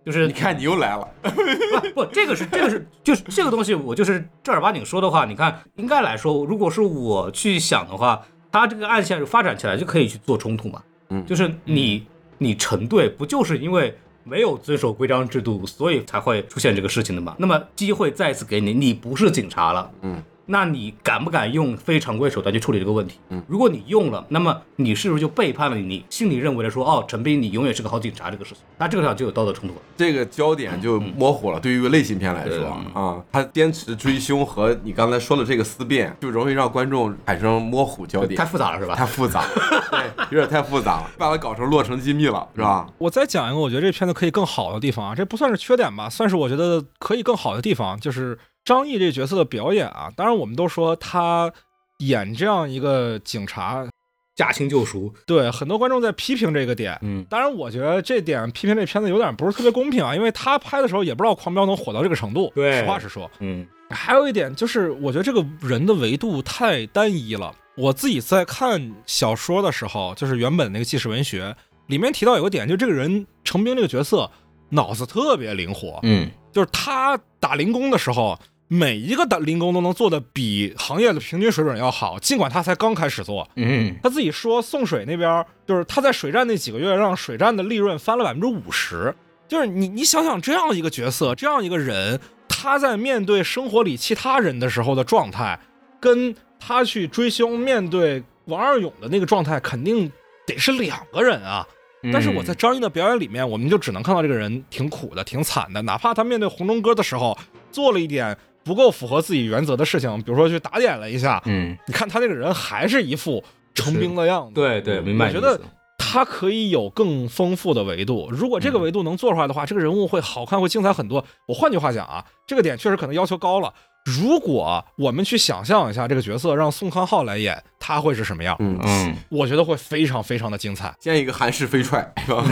就是你看你又来了，不不，这个是这个是就是这个东西，我就是正儿八经说的话，你看，应该来说，如果是我去想的话，它这个暗线发展起来就可以去做冲突嘛。嗯就是你你成对不就是因为没有遵守规章制度，所以才会出现这个事情的嘛？那么机会再次给你，你不是警察了，嗯，那你敢不敢用非常规手段去处理这个问题？嗯，如果你用了，那么你是不是就背叛了你心里认为的说，哦，陈斌你永远是个好警察这个事情？那这个上就有道德冲突了。这个焦点就模糊了。对于一个类型片来说啊，他坚持追凶和你刚才说的这个思辨，就容易让观众产生模糊焦点太。复杂了是吧？太复杂了，对，有点太复杂了，把它搞成洛城机密了，是吧？我再讲一个，我觉得这片子可以更好的地方啊，这不算是缺点吧，算是我觉得可以更好的地方，就是张译这角色的表演啊。当然，我们都说他演这样一个警察，驾轻就熟，对很多观众在批评这个点。嗯，当然，我觉得这点批评这片子有点不是特别公平啊，因为他拍的时候也不知道狂飙能火到这个程度。对实话实说，嗯还有一点就是，我觉得这个人的维度太单一了。我自己在看小说的时候，就是原本那个纪实文学里面提到有个点，就这个人程兵这个角色脑子特别灵活，嗯就是他打零工的时候，每一个的零工都能做的比行业的平均水准要好，尽管他才刚开始做。嗯他自己说，送水那边就是他在水站那几个月，让水站的利润翻了百分之五十。就是你你想想这样一个角色，这样一个人，他在面对生活里其他人的时候的状态，跟他去追凶面对王二勇的那个状态，肯定得是两个人啊。但是我在张译的表演里面，我们就只能看到这个人挺苦的、挺惨的，哪怕他面对红中哥的时候做了一点不够符合自己原则的事情，比如说去打点了一下，嗯，你看他那个人还是一副成兵的样子。对对，明白我觉。得他可以有更丰富的维度。如果这个维度能做出来的话，这个人物会好看，会精彩很多。我换句话讲啊，这个点确实可能要求高了。如果我们去想象一下这个角色让宋康昊来演，他会是什么样？嗯，嗯，我觉得会非常非常的精彩。建一个韩式飞踹，是吧？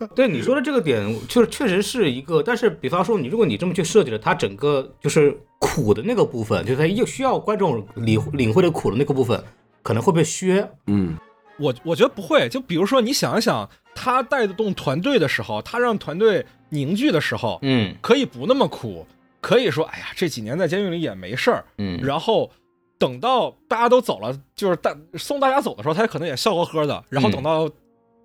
对你说的这个点，就是确实是一个，但是比方说你，如果你这么去设计了，它整个就是苦的那个部分，就是它又需要观众领领会的苦的那个部分，可能会被削。嗯，我我觉得不会。就比如说，你想一想，他带动团队的时候，他让团队凝聚的时候，嗯可以不那么苦，可以说，哎呀，这几年在监狱里也没事儿。嗯，然后等到大家都走了，就是大送大家走的时候，他可能也笑呵呵的。然后等到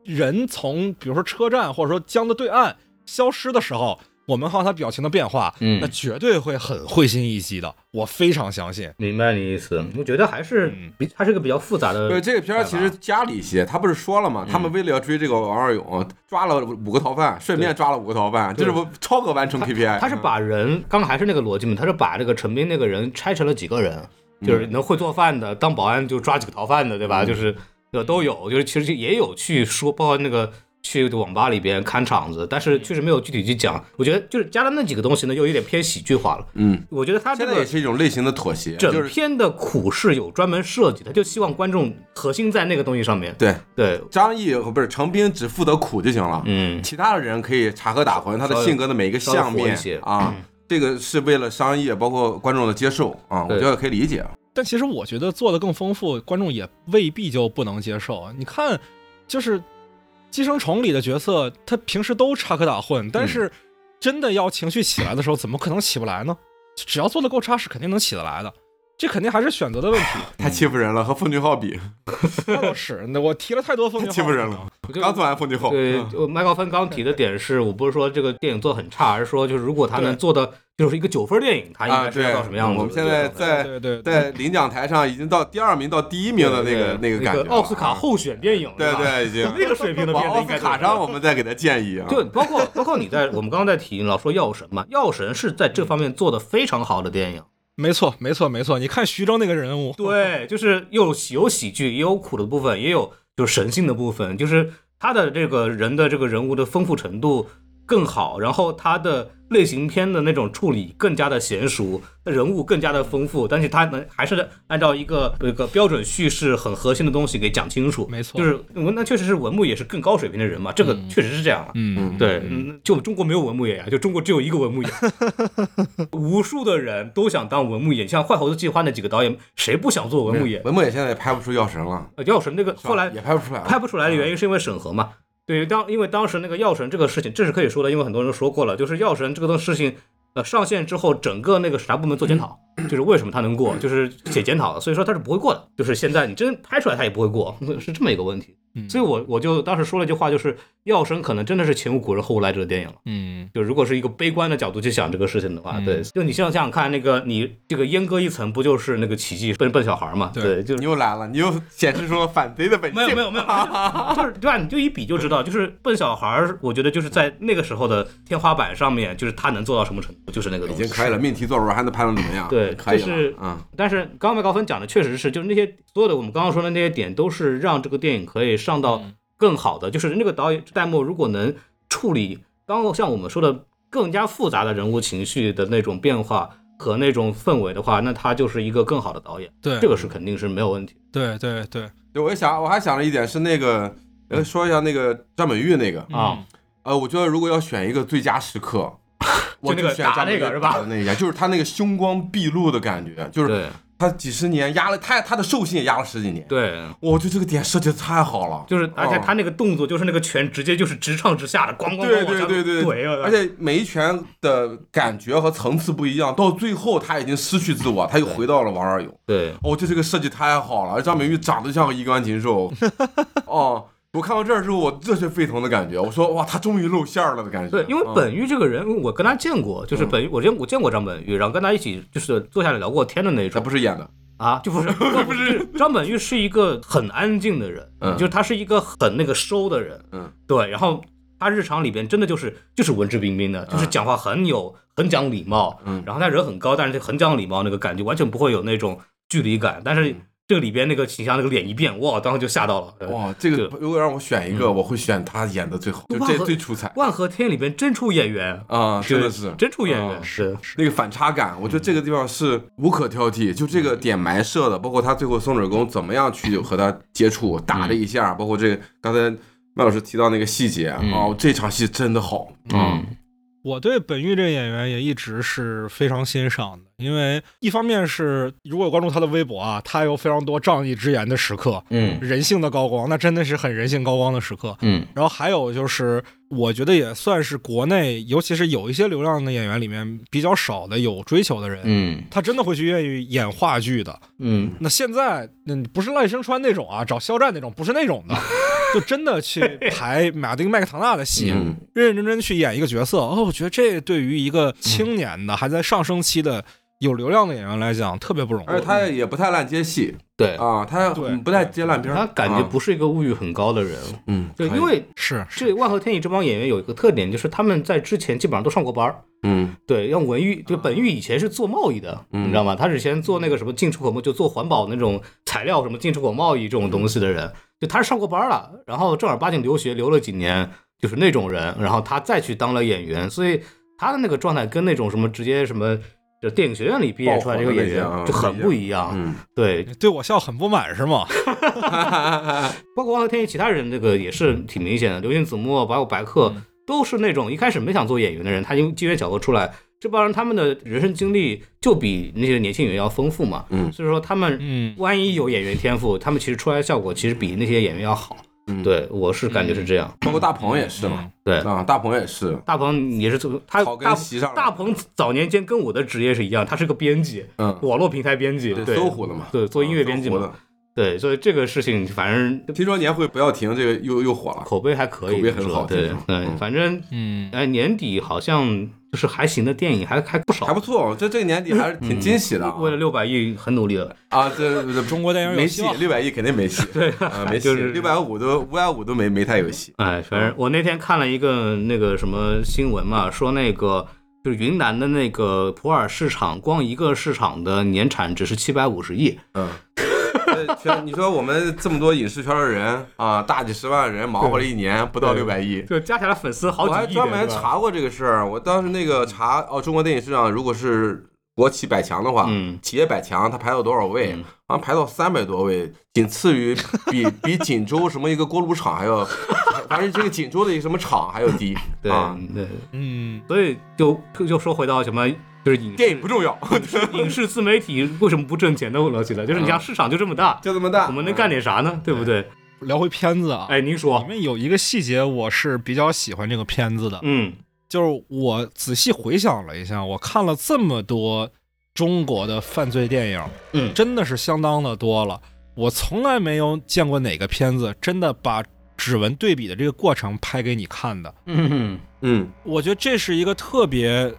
人从比如说车站或者说江的对岸消失的时候，我们看到他表情的变化，嗯那绝对会很会心一击的，我非常相信。明白你意思。我觉得还是嗯比它是个比较复杂的。对，这个片儿其实加了一些，他不是说了吗？他们为了要追这个王二勇，抓了五个逃犯，顺便抓了五个逃犯，就是不超额完成 KPI。他是把人刚刚还是那个逻辑嘛，他是把这个陈斌那个人拆成了几个人，就是能会做饭的，当保安就抓几个逃犯的，对吧？就是呃都有，就是其实也有去说，包括那个去网吧里边看场子，但是确实没有具体去讲。我觉得就是加了那几个东西呢，又有点偏喜剧化了。嗯，我觉得他这个现在也是一种类型的妥协，就整是篇的苦是有专门设计的，他就希望观众核心在那个东西上面。对对，张译不是程斌只负责苦就行了，嗯，其他的人可以插科打诨，他的性格的每一个相面一些啊，这个是为了商业，包括观众的接受啊，我觉得可以理解。但其实我觉得做的更丰富，观众也未必就不能接受。你看，就是《寄生虫》里的角色，他平时都插科打诨，但是真的要情绪起来的时候，怎么可能起不来呢？只要做的够扎实，肯定能起得来的。这肯定还是选择的问题。太欺负人了，和奉俊昊比，那倒是，那我提了太多风太景欺负人了。刚做完奉俊昊，对，麦高芬刚提的点是我不是说这个电影做的很差，而是说就是如果他能做的就是一个九分电影，它应啊，该是要到什么样子的？我们现在在对对对，在领奖台上已经到第二名到第一名的那个那个感觉了，奥斯卡啊候选电影，对对已经 那个水平的往奥片子应该斯卡上我们再给他建议啊。就包括包括你在我们刚刚在提老说药神嘛，药神是在这方面做的非常好的电影。没错没错没错。你看徐峥那个人物，对，就是又喜有喜剧，也有苦的部分，也有就是神性的部分，就是他的这个人的这个人物的丰富程度，更好，然后它的类型片的那种处理更加的娴熟，人物更加的丰富，但是它能还是按照一个一个标准叙事很核心的东西给讲清楚。没错就是文那确实是文牧野是更高水平的人嘛，这个确实是这样啊。嗯，对，嗯，就中国没有文牧野呀，就中国只有一个文牧野，无数的人都想当文牧野，像《坏猴子计划》那几个导演，谁不想做文牧野？文牧野现在也拍不出药神了，呃药神那个后来也拍不出来，拍不出来的原因是因为审核嘛。对于，当因为当时那个药神这个事情，这是可以说的，因为很多人都说过了，就是药神这个东事情，呃，上线之后，整个那个审查部门做检讨，就是为什么他能过，就是写检讨的，所以说他是不会过的，就是现在你真拍出来他也不会过，是这么一个问题。嗯所以我我就当时说了一句话，就是药神可能真的是前无古人后无来者的电影了。嗯就如果是一个悲观的角度去想这个事情的话，嗯对，就你想想看，那个你这个阉割一层，不就是那个奇迹笨笨小孩嘛？对对，就你又来了，你又显示出了反贼的本性。没有没有没有，就是对吧？你就一比就知道，就是笨小孩儿，我觉得就是在那个时候的天花板上面，就是他能做到什么程度，就是那个东西。已经可以了，命题作文还能拍成怎么样？对可以就是了，嗯，但是刚刚麦高芬讲的确实是，就是那些所有的我们刚刚说的那些点，都是让这个电影可以上到更好的。就是那个导演戴墨如果能处理刚刚像我们说的更加复杂的人物情绪的那种变化和那种氛围的话，那他就是一个更好的导演。对这个是肯定是没有问题。对对对对，我想我还想了一点是那个，呃，说一下那个张本煜那个，啊，呃，我觉得如果要选一个最佳时刻，我那个打那个是吧那一下，就是他那个凶光毕露的感觉，就是他几十年压了他他的兽性也压了十几年，对。我觉得这个点设计的太好了，就是，而且哦他那个动作就是那个拳直接就是直上直下的，咣咣咣对对对对怼啊！而且每一拳的感觉和层次不一样，到最后他已经失去自我，他又回到了王二勇。对哦，这这个设计太好了，而张美玉长得像个衣冠禽兽。哦，我看到这儿之后，我热血沸腾的感觉，我说哇，他终于露馅儿了的感觉。对，因为嗯。本玉这个人，我跟他见过，就是本玉，我见我见过张本玉，然后跟他一起就是坐下来聊过天的那种他不是演的，啊，就不是 不是张本玉是一个很安静的人，嗯。就是他是一个很那个收的人，嗯，对，然后他日常里边真的就是就是文质彬彬的，就是讲话很有很讲礼貌，嗯。然后他人很高，但是很讲礼貌那个感觉，完全不会有那种距离感，但是这个里边那个形象那个脸一变，哇，当时就吓到了，哇，这个如果让我选一个，我会选他演的最好，就这最出彩。万和天里边真出演员，啊，真的是真出演啊员，是那个反差感，我觉得这个地方是无可挑剔，就这个点埋设的，包括他最后松指公怎么样去和他接触，打了一下，包括这个刚才麦老师提到那个细节，哦，这场戏真的好，嗯，我对本玉这个演员也一直是非常欣赏的，因为一方面是如果关注他的微博啊，他有非常多仗义之言的时刻，嗯人性的高光，那真的是很人性高光的时刻。嗯然后还有就是，我觉得也算是国内，尤其是有一些流量的演员里面比较少的有追求的人，嗯他真的会去愿意演话剧的。嗯那现在，那不是赖声川那种啊，找肖战那种，不是那种的，就真的去排马丁麦克唐纳的戏，嗯。认认真真去演一个角色。哦，我觉得这对于一个青年的、还在上升期的有流量的演员来讲，特别不容易。而且他也不太烂接戏。对，啊，他对。不太接烂片，他感觉啊不是一个物欲很高的人，嗯，对，因为是是。这万和天意这帮演员有一个特点，就是他们在之前基本上都上过班儿。嗯。对，像文玉，就本玉以前是做贸易的，嗯。你知道吗？他之前做那个什么进出口贸，就做环保那种材料，什么进出口贸易这种东西的人，就他是上过班了，然后正儿八经留学留了几年，就是那种人，然后他再去当了演员，所以他的那个状态跟那种什么直接什么就电影学院里毕业出来这个演员就很不一样。嗯，对，对我笑很不满是吗？包括万和天意其他人，这个也是挺明显的。刘星子墨，包括白客，嗯都是那种一开始没想做演员的人，他因为机缘巧合出来，这帮人他们的人生经历就比那些年轻演员要丰富嘛。嗯所以说他们嗯，万一有演员天赋，他们其实出来的效果其实比那些演员要好。嗯对我是感觉是这样。包括大鹏也是嘛，对，啊，大鹏也是，大鹏也是这他草根大鹏早年间跟我的职业是一样，他是个编辑，嗯，网络平台编辑，对，搜狐的嘛，对，做音乐编辑嘛，对，所以这个事情反正。听说年会不要停，这个又又火了，口碑还可以，口碑很好对对，嗯反正嗯，哎，年底好像就是还行的电影还还不少，还不错，这这个年底还是挺惊喜的啊为了六百亿很努力了。啊，这这中国电影有没戏，六百亿肯定没戏，对啊，没戏，就是六百五都五百五都没没太有戏，哎，反正我那天看了一个那个什么新闻嘛，说那个就是云南的那个普洱市场，光一个市场的年产值是七百五十亿。嗯，全你说我们这么多影视圈的人啊，大几十万人忙活了一年，不到对六百亿。就加起来粉丝好几亿我还，专门查过这个事儿，我当时那个查哦，中国电影市场如果是国企百强的话，嗯企业百强它排到多少位？嗯好像排到三百多位，仅次于比 比锦州什么一个锅炉厂还要，反正这个锦州的一个什么厂还要低。对啊，对，嗯，所以就就说回到什么，就是影视电影不重要，影视自媒体为什么不挣钱的逻辑了？就是你像市场就这么大，就这么大。我们能干点啥呢？对不对？聊回片子啊，哎，您说里，面有一个细节我是比较喜欢这个片子的，嗯就是我仔细回想了一下，我看了这么多中国的犯罪电影，嗯真的是相当的多了。我从来没有见过哪个片子真的把指纹对比的这个过程拍给你看的。嗯嗯，我觉得这是一个特别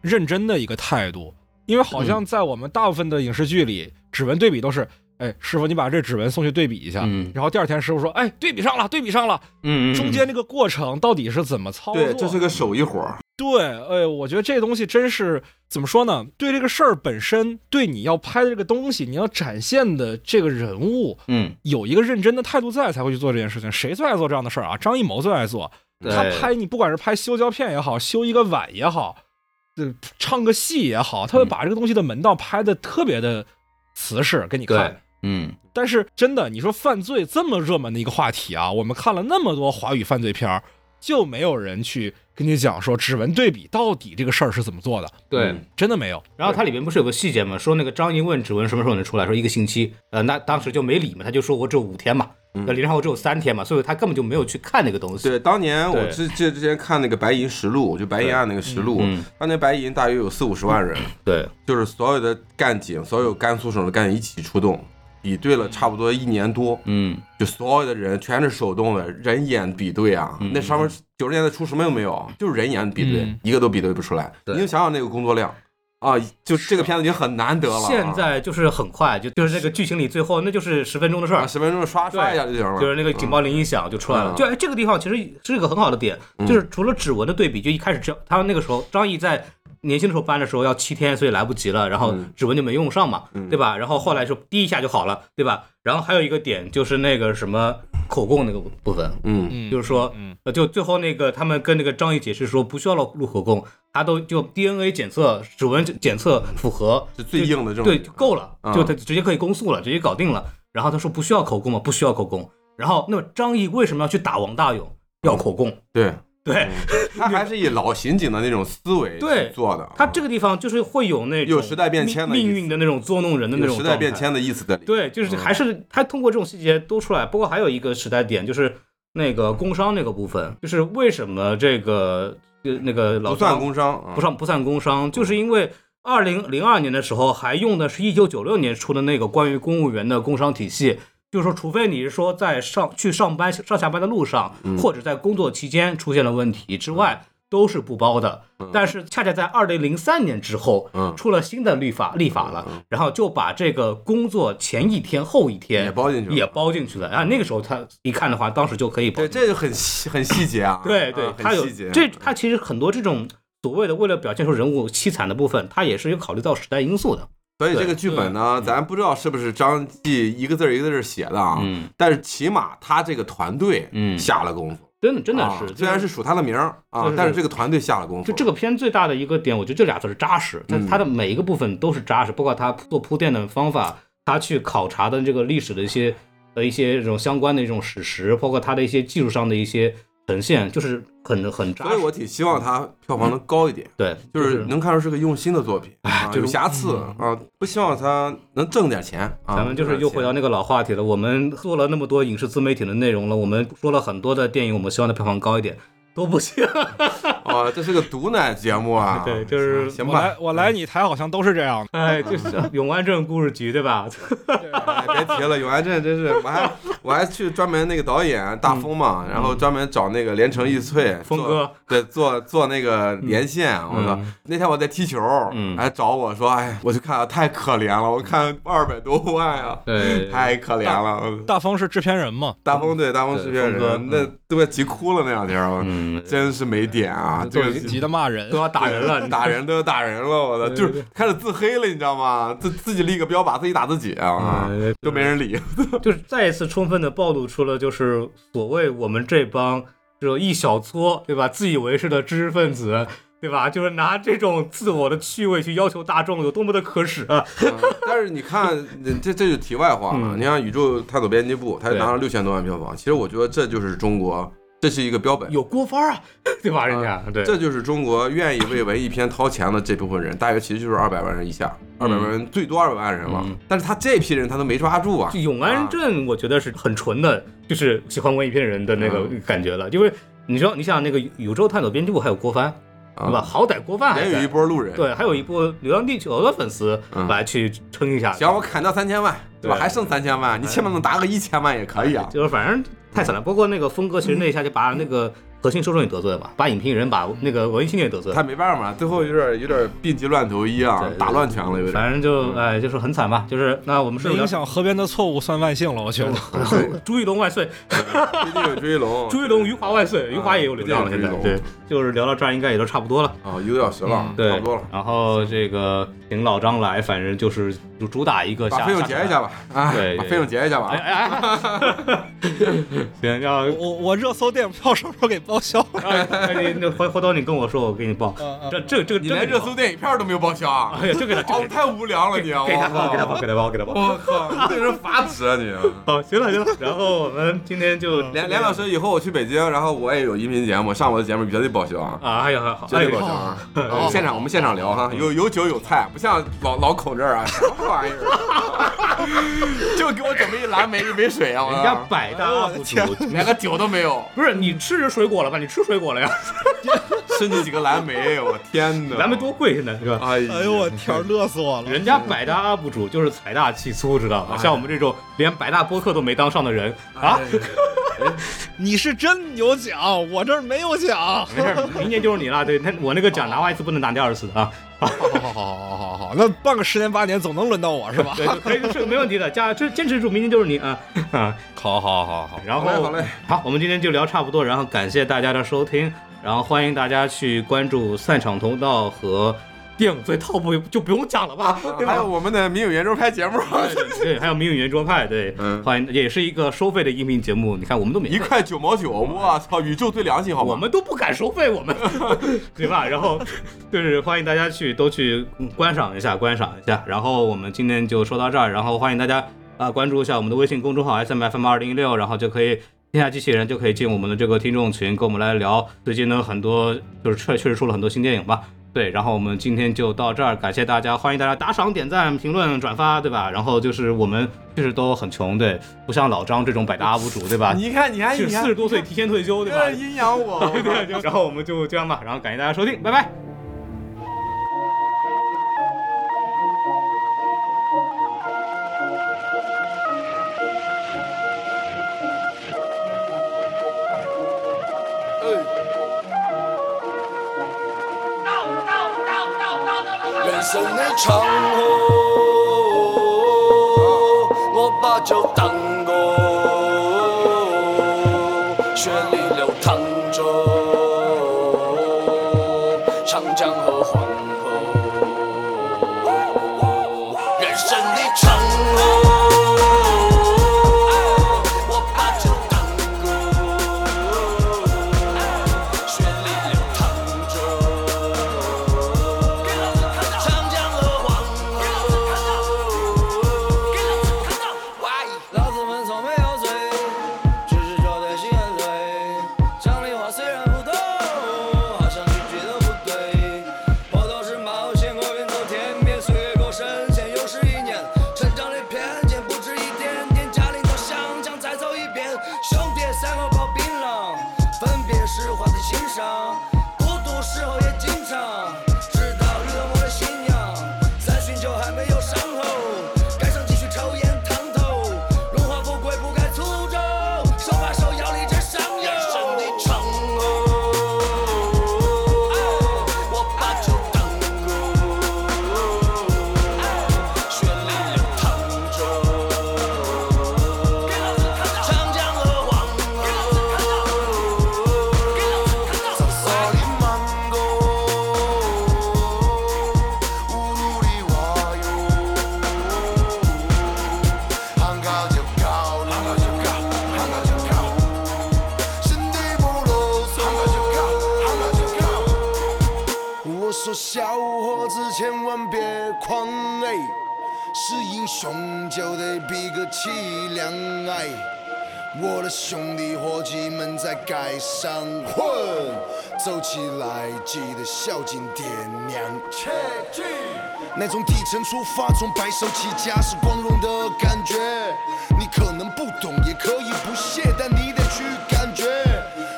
认真的一个态度，因为好像在我们大部分的影视剧里，指纹对比都是，哎，师傅你把这指纹送去对比一下，嗯然后第二天师傅说，哎，对比上了，对比上了，嗯，中间这个过程到底是怎么操作？对，这是个手艺活儿。对，哎，我觉得这东西真是怎么说呢？对这个事儿本身，对你要拍的这个东西，你要展现的这个人物，嗯，有一个认真的态度在，才会去做这件事情。谁最爱做这样的事儿啊？张艺谋最爱做。他拍你，不管是拍修胶片也好，修一个碗也好，呃，唱个戏也好，他会把这个东西的门道拍的特别的瓷实给你看。，嗯但是真的，你说犯罪这么热门的一个话题啊，我们看了那么多华语犯罪片儿，就没有人去跟你讲说指纹对比到底这个事儿是怎么做的，对嗯。真的没有。然后它里面不是有个细节吗？说那个张译问指纹什么时候能出来，说一个星期。呃，那当时就没理嘛，他就说我只有五天嘛，那李然后只有三天嘛，所以他根本就没有去看那个东西。对，当年我对。之之之前看那个白银实录，就白银案那个实录，嗯。当年白银大约有四五十万人，对，就是所有的干警，所有甘肃省的干警一起出动，比对了差不多一年多，嗯。就所有的人全是手动的，人眼比对啊，那上面九十年代初什么都没有，就是人眼比对，嗯。一个都比对不出来。对。你就想想那个工作量啊，就这个片子已经很难得了啊。现在就是很快，就就是这个剧情里最后那就是十分钟的事儿啊，，十分钟刷刷一下就行了，就是那个警报铃一响就出来了。嗯就哎，这个地方其实是一个很好的点，就是除了指纹的对比，就一开始张他们那个时候张译在年轻的时候搬的时候要七天，所以来不及了，然后嗯指纹就没用上嘛，对吧？然后后来就滴一下就好了，对吧？然后还有一个点就是那个什么口供那个部分，嗯嗯，就是说嗯，呃，就最后那个他们跟那个张译解释说不需要录录口供，他都就 DNA 检测、指纹检测符合，是最硬的这种对，就够了，嗯就他直接可以公诉了，直接搞定了。然后他说不需要口供嘛？不需要口供。然后那么张译为什么要去打王大勇？要口供。对，对他还是以老刑警的那种思维对去做的，他这个地方就是会有那种有时代变迁的命命运的那种捉弄人的那种时代变迁的意思。对，就是还是他通过这种细节都出来。不过还有一个时代点，就是那个工伤那个部分，就是为什么这个呃那个老不算工伤，啊不算不算工伤，就是因为二零零二年的时候还用的是一九九六年出的那个关于公务员的工伤体系。就是说，除非你是说在上去上班上下班的路上，嗯或者在工作期间出现了问题之外，都是不包的。但是恰恰在二零零三年之后，嗯出了新的律法立法了，然后就把这个工作前一天、后一天也包进去了也包进去了。啊，那个时候他一看的话，当时就可以包对，这就很细很细节啊。对对啊，他有。这他其实很多这种所谓的为了表现出人物凄惨的部分，他也是有考虑到时代因素的。对所以这个剧本呢，咱不知道是不是张继一个字儿一个字儿写的啊，嗯但是起码他这个团队嗯下了功夫，真的真的啊是，虽然是数他的名儿啊但是这个团队下了功夫。就这个片最大的一个点，我觉得这俩字是扎实，它嗯它的每一个部分都是扎实，包括他做铺垫的方法，他去考察的这个历史的一些的一些这种相关的一种史实，包括他的一些技术上的一些呈现，就是很很扎实。所以我挺希望它票房能高一点，对，就是能看出是个用心的作品啊，就是有瑕疵啊，不希望它能挣点钱啊。咱们就是又回到那个老话题了。我们做了那么多影视自媒体的内容了，我们说了很多的电影，我们希望它票房高一点，都不行。啊，这是个毒奶节目啊。对就是行吧我来，我来你台好像都是这样的。哎，就是 永安镇故事局，对吧？哎，别提了，永安镇真是，我还我还去专门那个导演大风嘛，然后专门找那个连城易翠峰哥，对，做做那个连线，我操嗯！那天我在踢球，嗯还找我说，哎，我就看了太可怜了，我看二百多万呀，对太可怜了。大风是制片人嘛？大风对大风制片人，那都快急哭了那两天，我真是没点啊！这个急得骂人都。要打人了，打人都要打人了，我的！就是开始自黑了，你知道吗？自自己立个标靶，自己打自己啊，嗯都没人理。就是再一次充分的暴露出了，就是所谓我们这帮这一小撮，对吧？自以为是的知识分子，对吧？就是拿这种自我的趣味去要求大众，有多么的可耻啊！嗯但是你看，这这就题外话了。嗯你看《宇宙探索编辑部》，它拿了六千多万票房，其实我觉得这就是中国，这是一个标本。有郭帆啊，对吧？人家对，这就是中国愿意为文艺片掏钱的这部分人，大约其实就是二百万人以下，二百万人最多二百万人了。嗯但是他这批人他都没抓住啊就。永安镇，我觉得是很纯的，就是喜欢文艺片人的那个嗯感觉了。因为你说，你想那个《宇宙探索编辑部》还有郭帆，对吧？啊，好歹郭帆还也有一。波路人。对，还有一波《流浪地球》的粉丝嗯来去撑一下。行，我砍掉三千万，对吧？还剩三千万，你起码能达个一千万也可以啊。就是反正太惨了。不过那个峰哥，其实那一下就把那个核心受众也得罪了吧，把影评人、把那个文艺青年也得罪了他。没办法，最后有点有点病急乱投医啊打乱拳了，有点。反正就哎，就是很惨吧。就是那我们是影响河边的错误算万幸了，我觉得。朱一龙万岁，毕竟有追龙，朱一龙、余华万岁，余华也有流量了。现在对，就是聊到这儿应该也都差不多了。啊，一个多小时了，嗯对，差不多了。然后这个请老张来，反正就是主主打一个下把费用结一下。吧，哎，对把费用结一下吧哎。哎哎，行，要我我热搜电影票什么时候给报销？哎你那回回头你跟我说，我给你报。这这这你连热搜电影票都没有报销啊？哎呀，这个 这哦，个太无聊了你啊！给他报，我靠给他报，给他报，给他报。我靠，你对人发指啊你！好，行了行了，然后我们今天就连连老师，以后我去北京，然后我也有音频节目，上我的节目绝对报销啊！啊，哎呀，好，绝哎呀对报销啊！哦现场我们现场聊哈，有有酒有菜，不像老老口这儿啊，什么玩意儿？就给我准备一蓝莓一杯水啊！我人家百大 UP 主，连个酒都没有，不是你吃着水果了吧？你吃水果了呀？吃你几个蓝莓，我天哪！蓝莓多贵现在是吧？哎呦我天，乐死我了！人家百大 UP 主就是财大气粗，知道吗？哎像我们这种连百大播客都没当上的人啊，你是真有奖，我这儿没有奖。没事儿，明年就是你了。对，那我那个奖拿完一次不能拿第二次啊。好好好好好好好，那半个十年八年总能轮到我是吧？对，可以是没问题的，加就坚持住，明天就是你啊啊。好好好好，然后好嘞好，我们今天就聊差不多，然后感谢大家的收听，然后欢迎大家去关注赛场通道和电影最 top 就不用讲了吧，对吧？还有我们的民有圆桌派节目，对，还有名影圆桌派，对，嗯欢迎，也是一个收费的音频节目。你看，我们都没，一块九毛九，我操，宇宙最良心，好吗？我们都不敢收费，我们 对吧？然后就是欢迎大家去都去嗯观赏一下，观赏一下。然后我们今天就说到这儿，然后欢迎大家啊、关注一下我们的微信公众号 S M F M 二零一六，然后就可以。天下机器人就可以进我们的这个听众群，跟我们来聊最近呢很多就是确确实出了很多新电影吧，对，然后我们今天就到这儿，感谢大家，欢迎大家打赏、点赞、评论、转发，对吧？然后就是我们确实都很穷，对，不像老张这种百搭 UP 主，对吧？你看，你看，你看，四十多岁提前退休，对吧阴阳我。对对对，然后我们就这样吧，然后感谢大家收听，拜拜。生那种底层出发，从白手起家是光荣的感觉。你可能不懂，也可以不屑，但你得去感觉。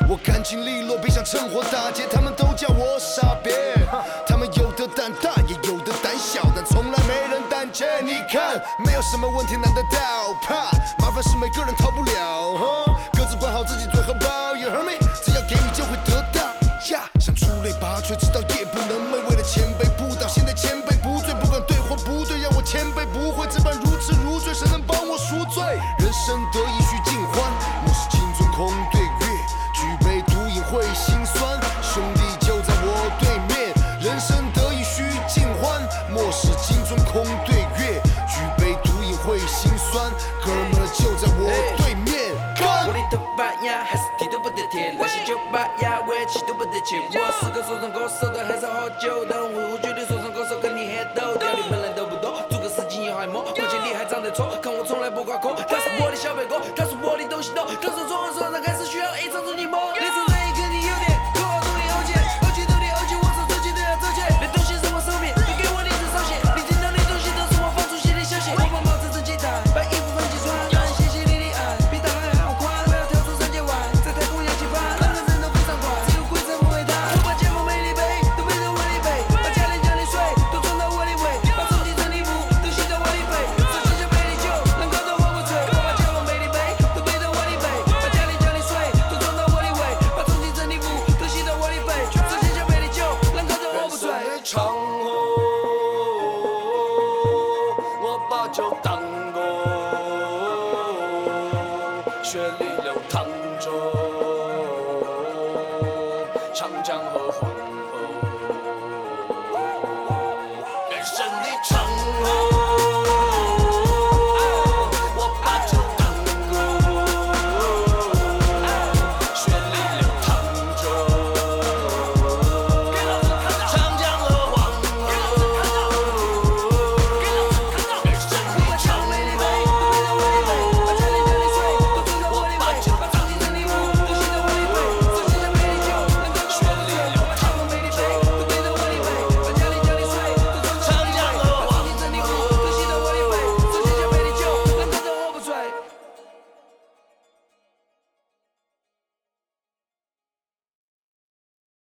我干净利落，别想趁火打劫，他们都叫我傻逼。他们有的胆大，也有的胆小，但从来没人胆怯。你看，没有什么问题难得到，怕。麻烦是每个人逃不了。各自管好自己最。show the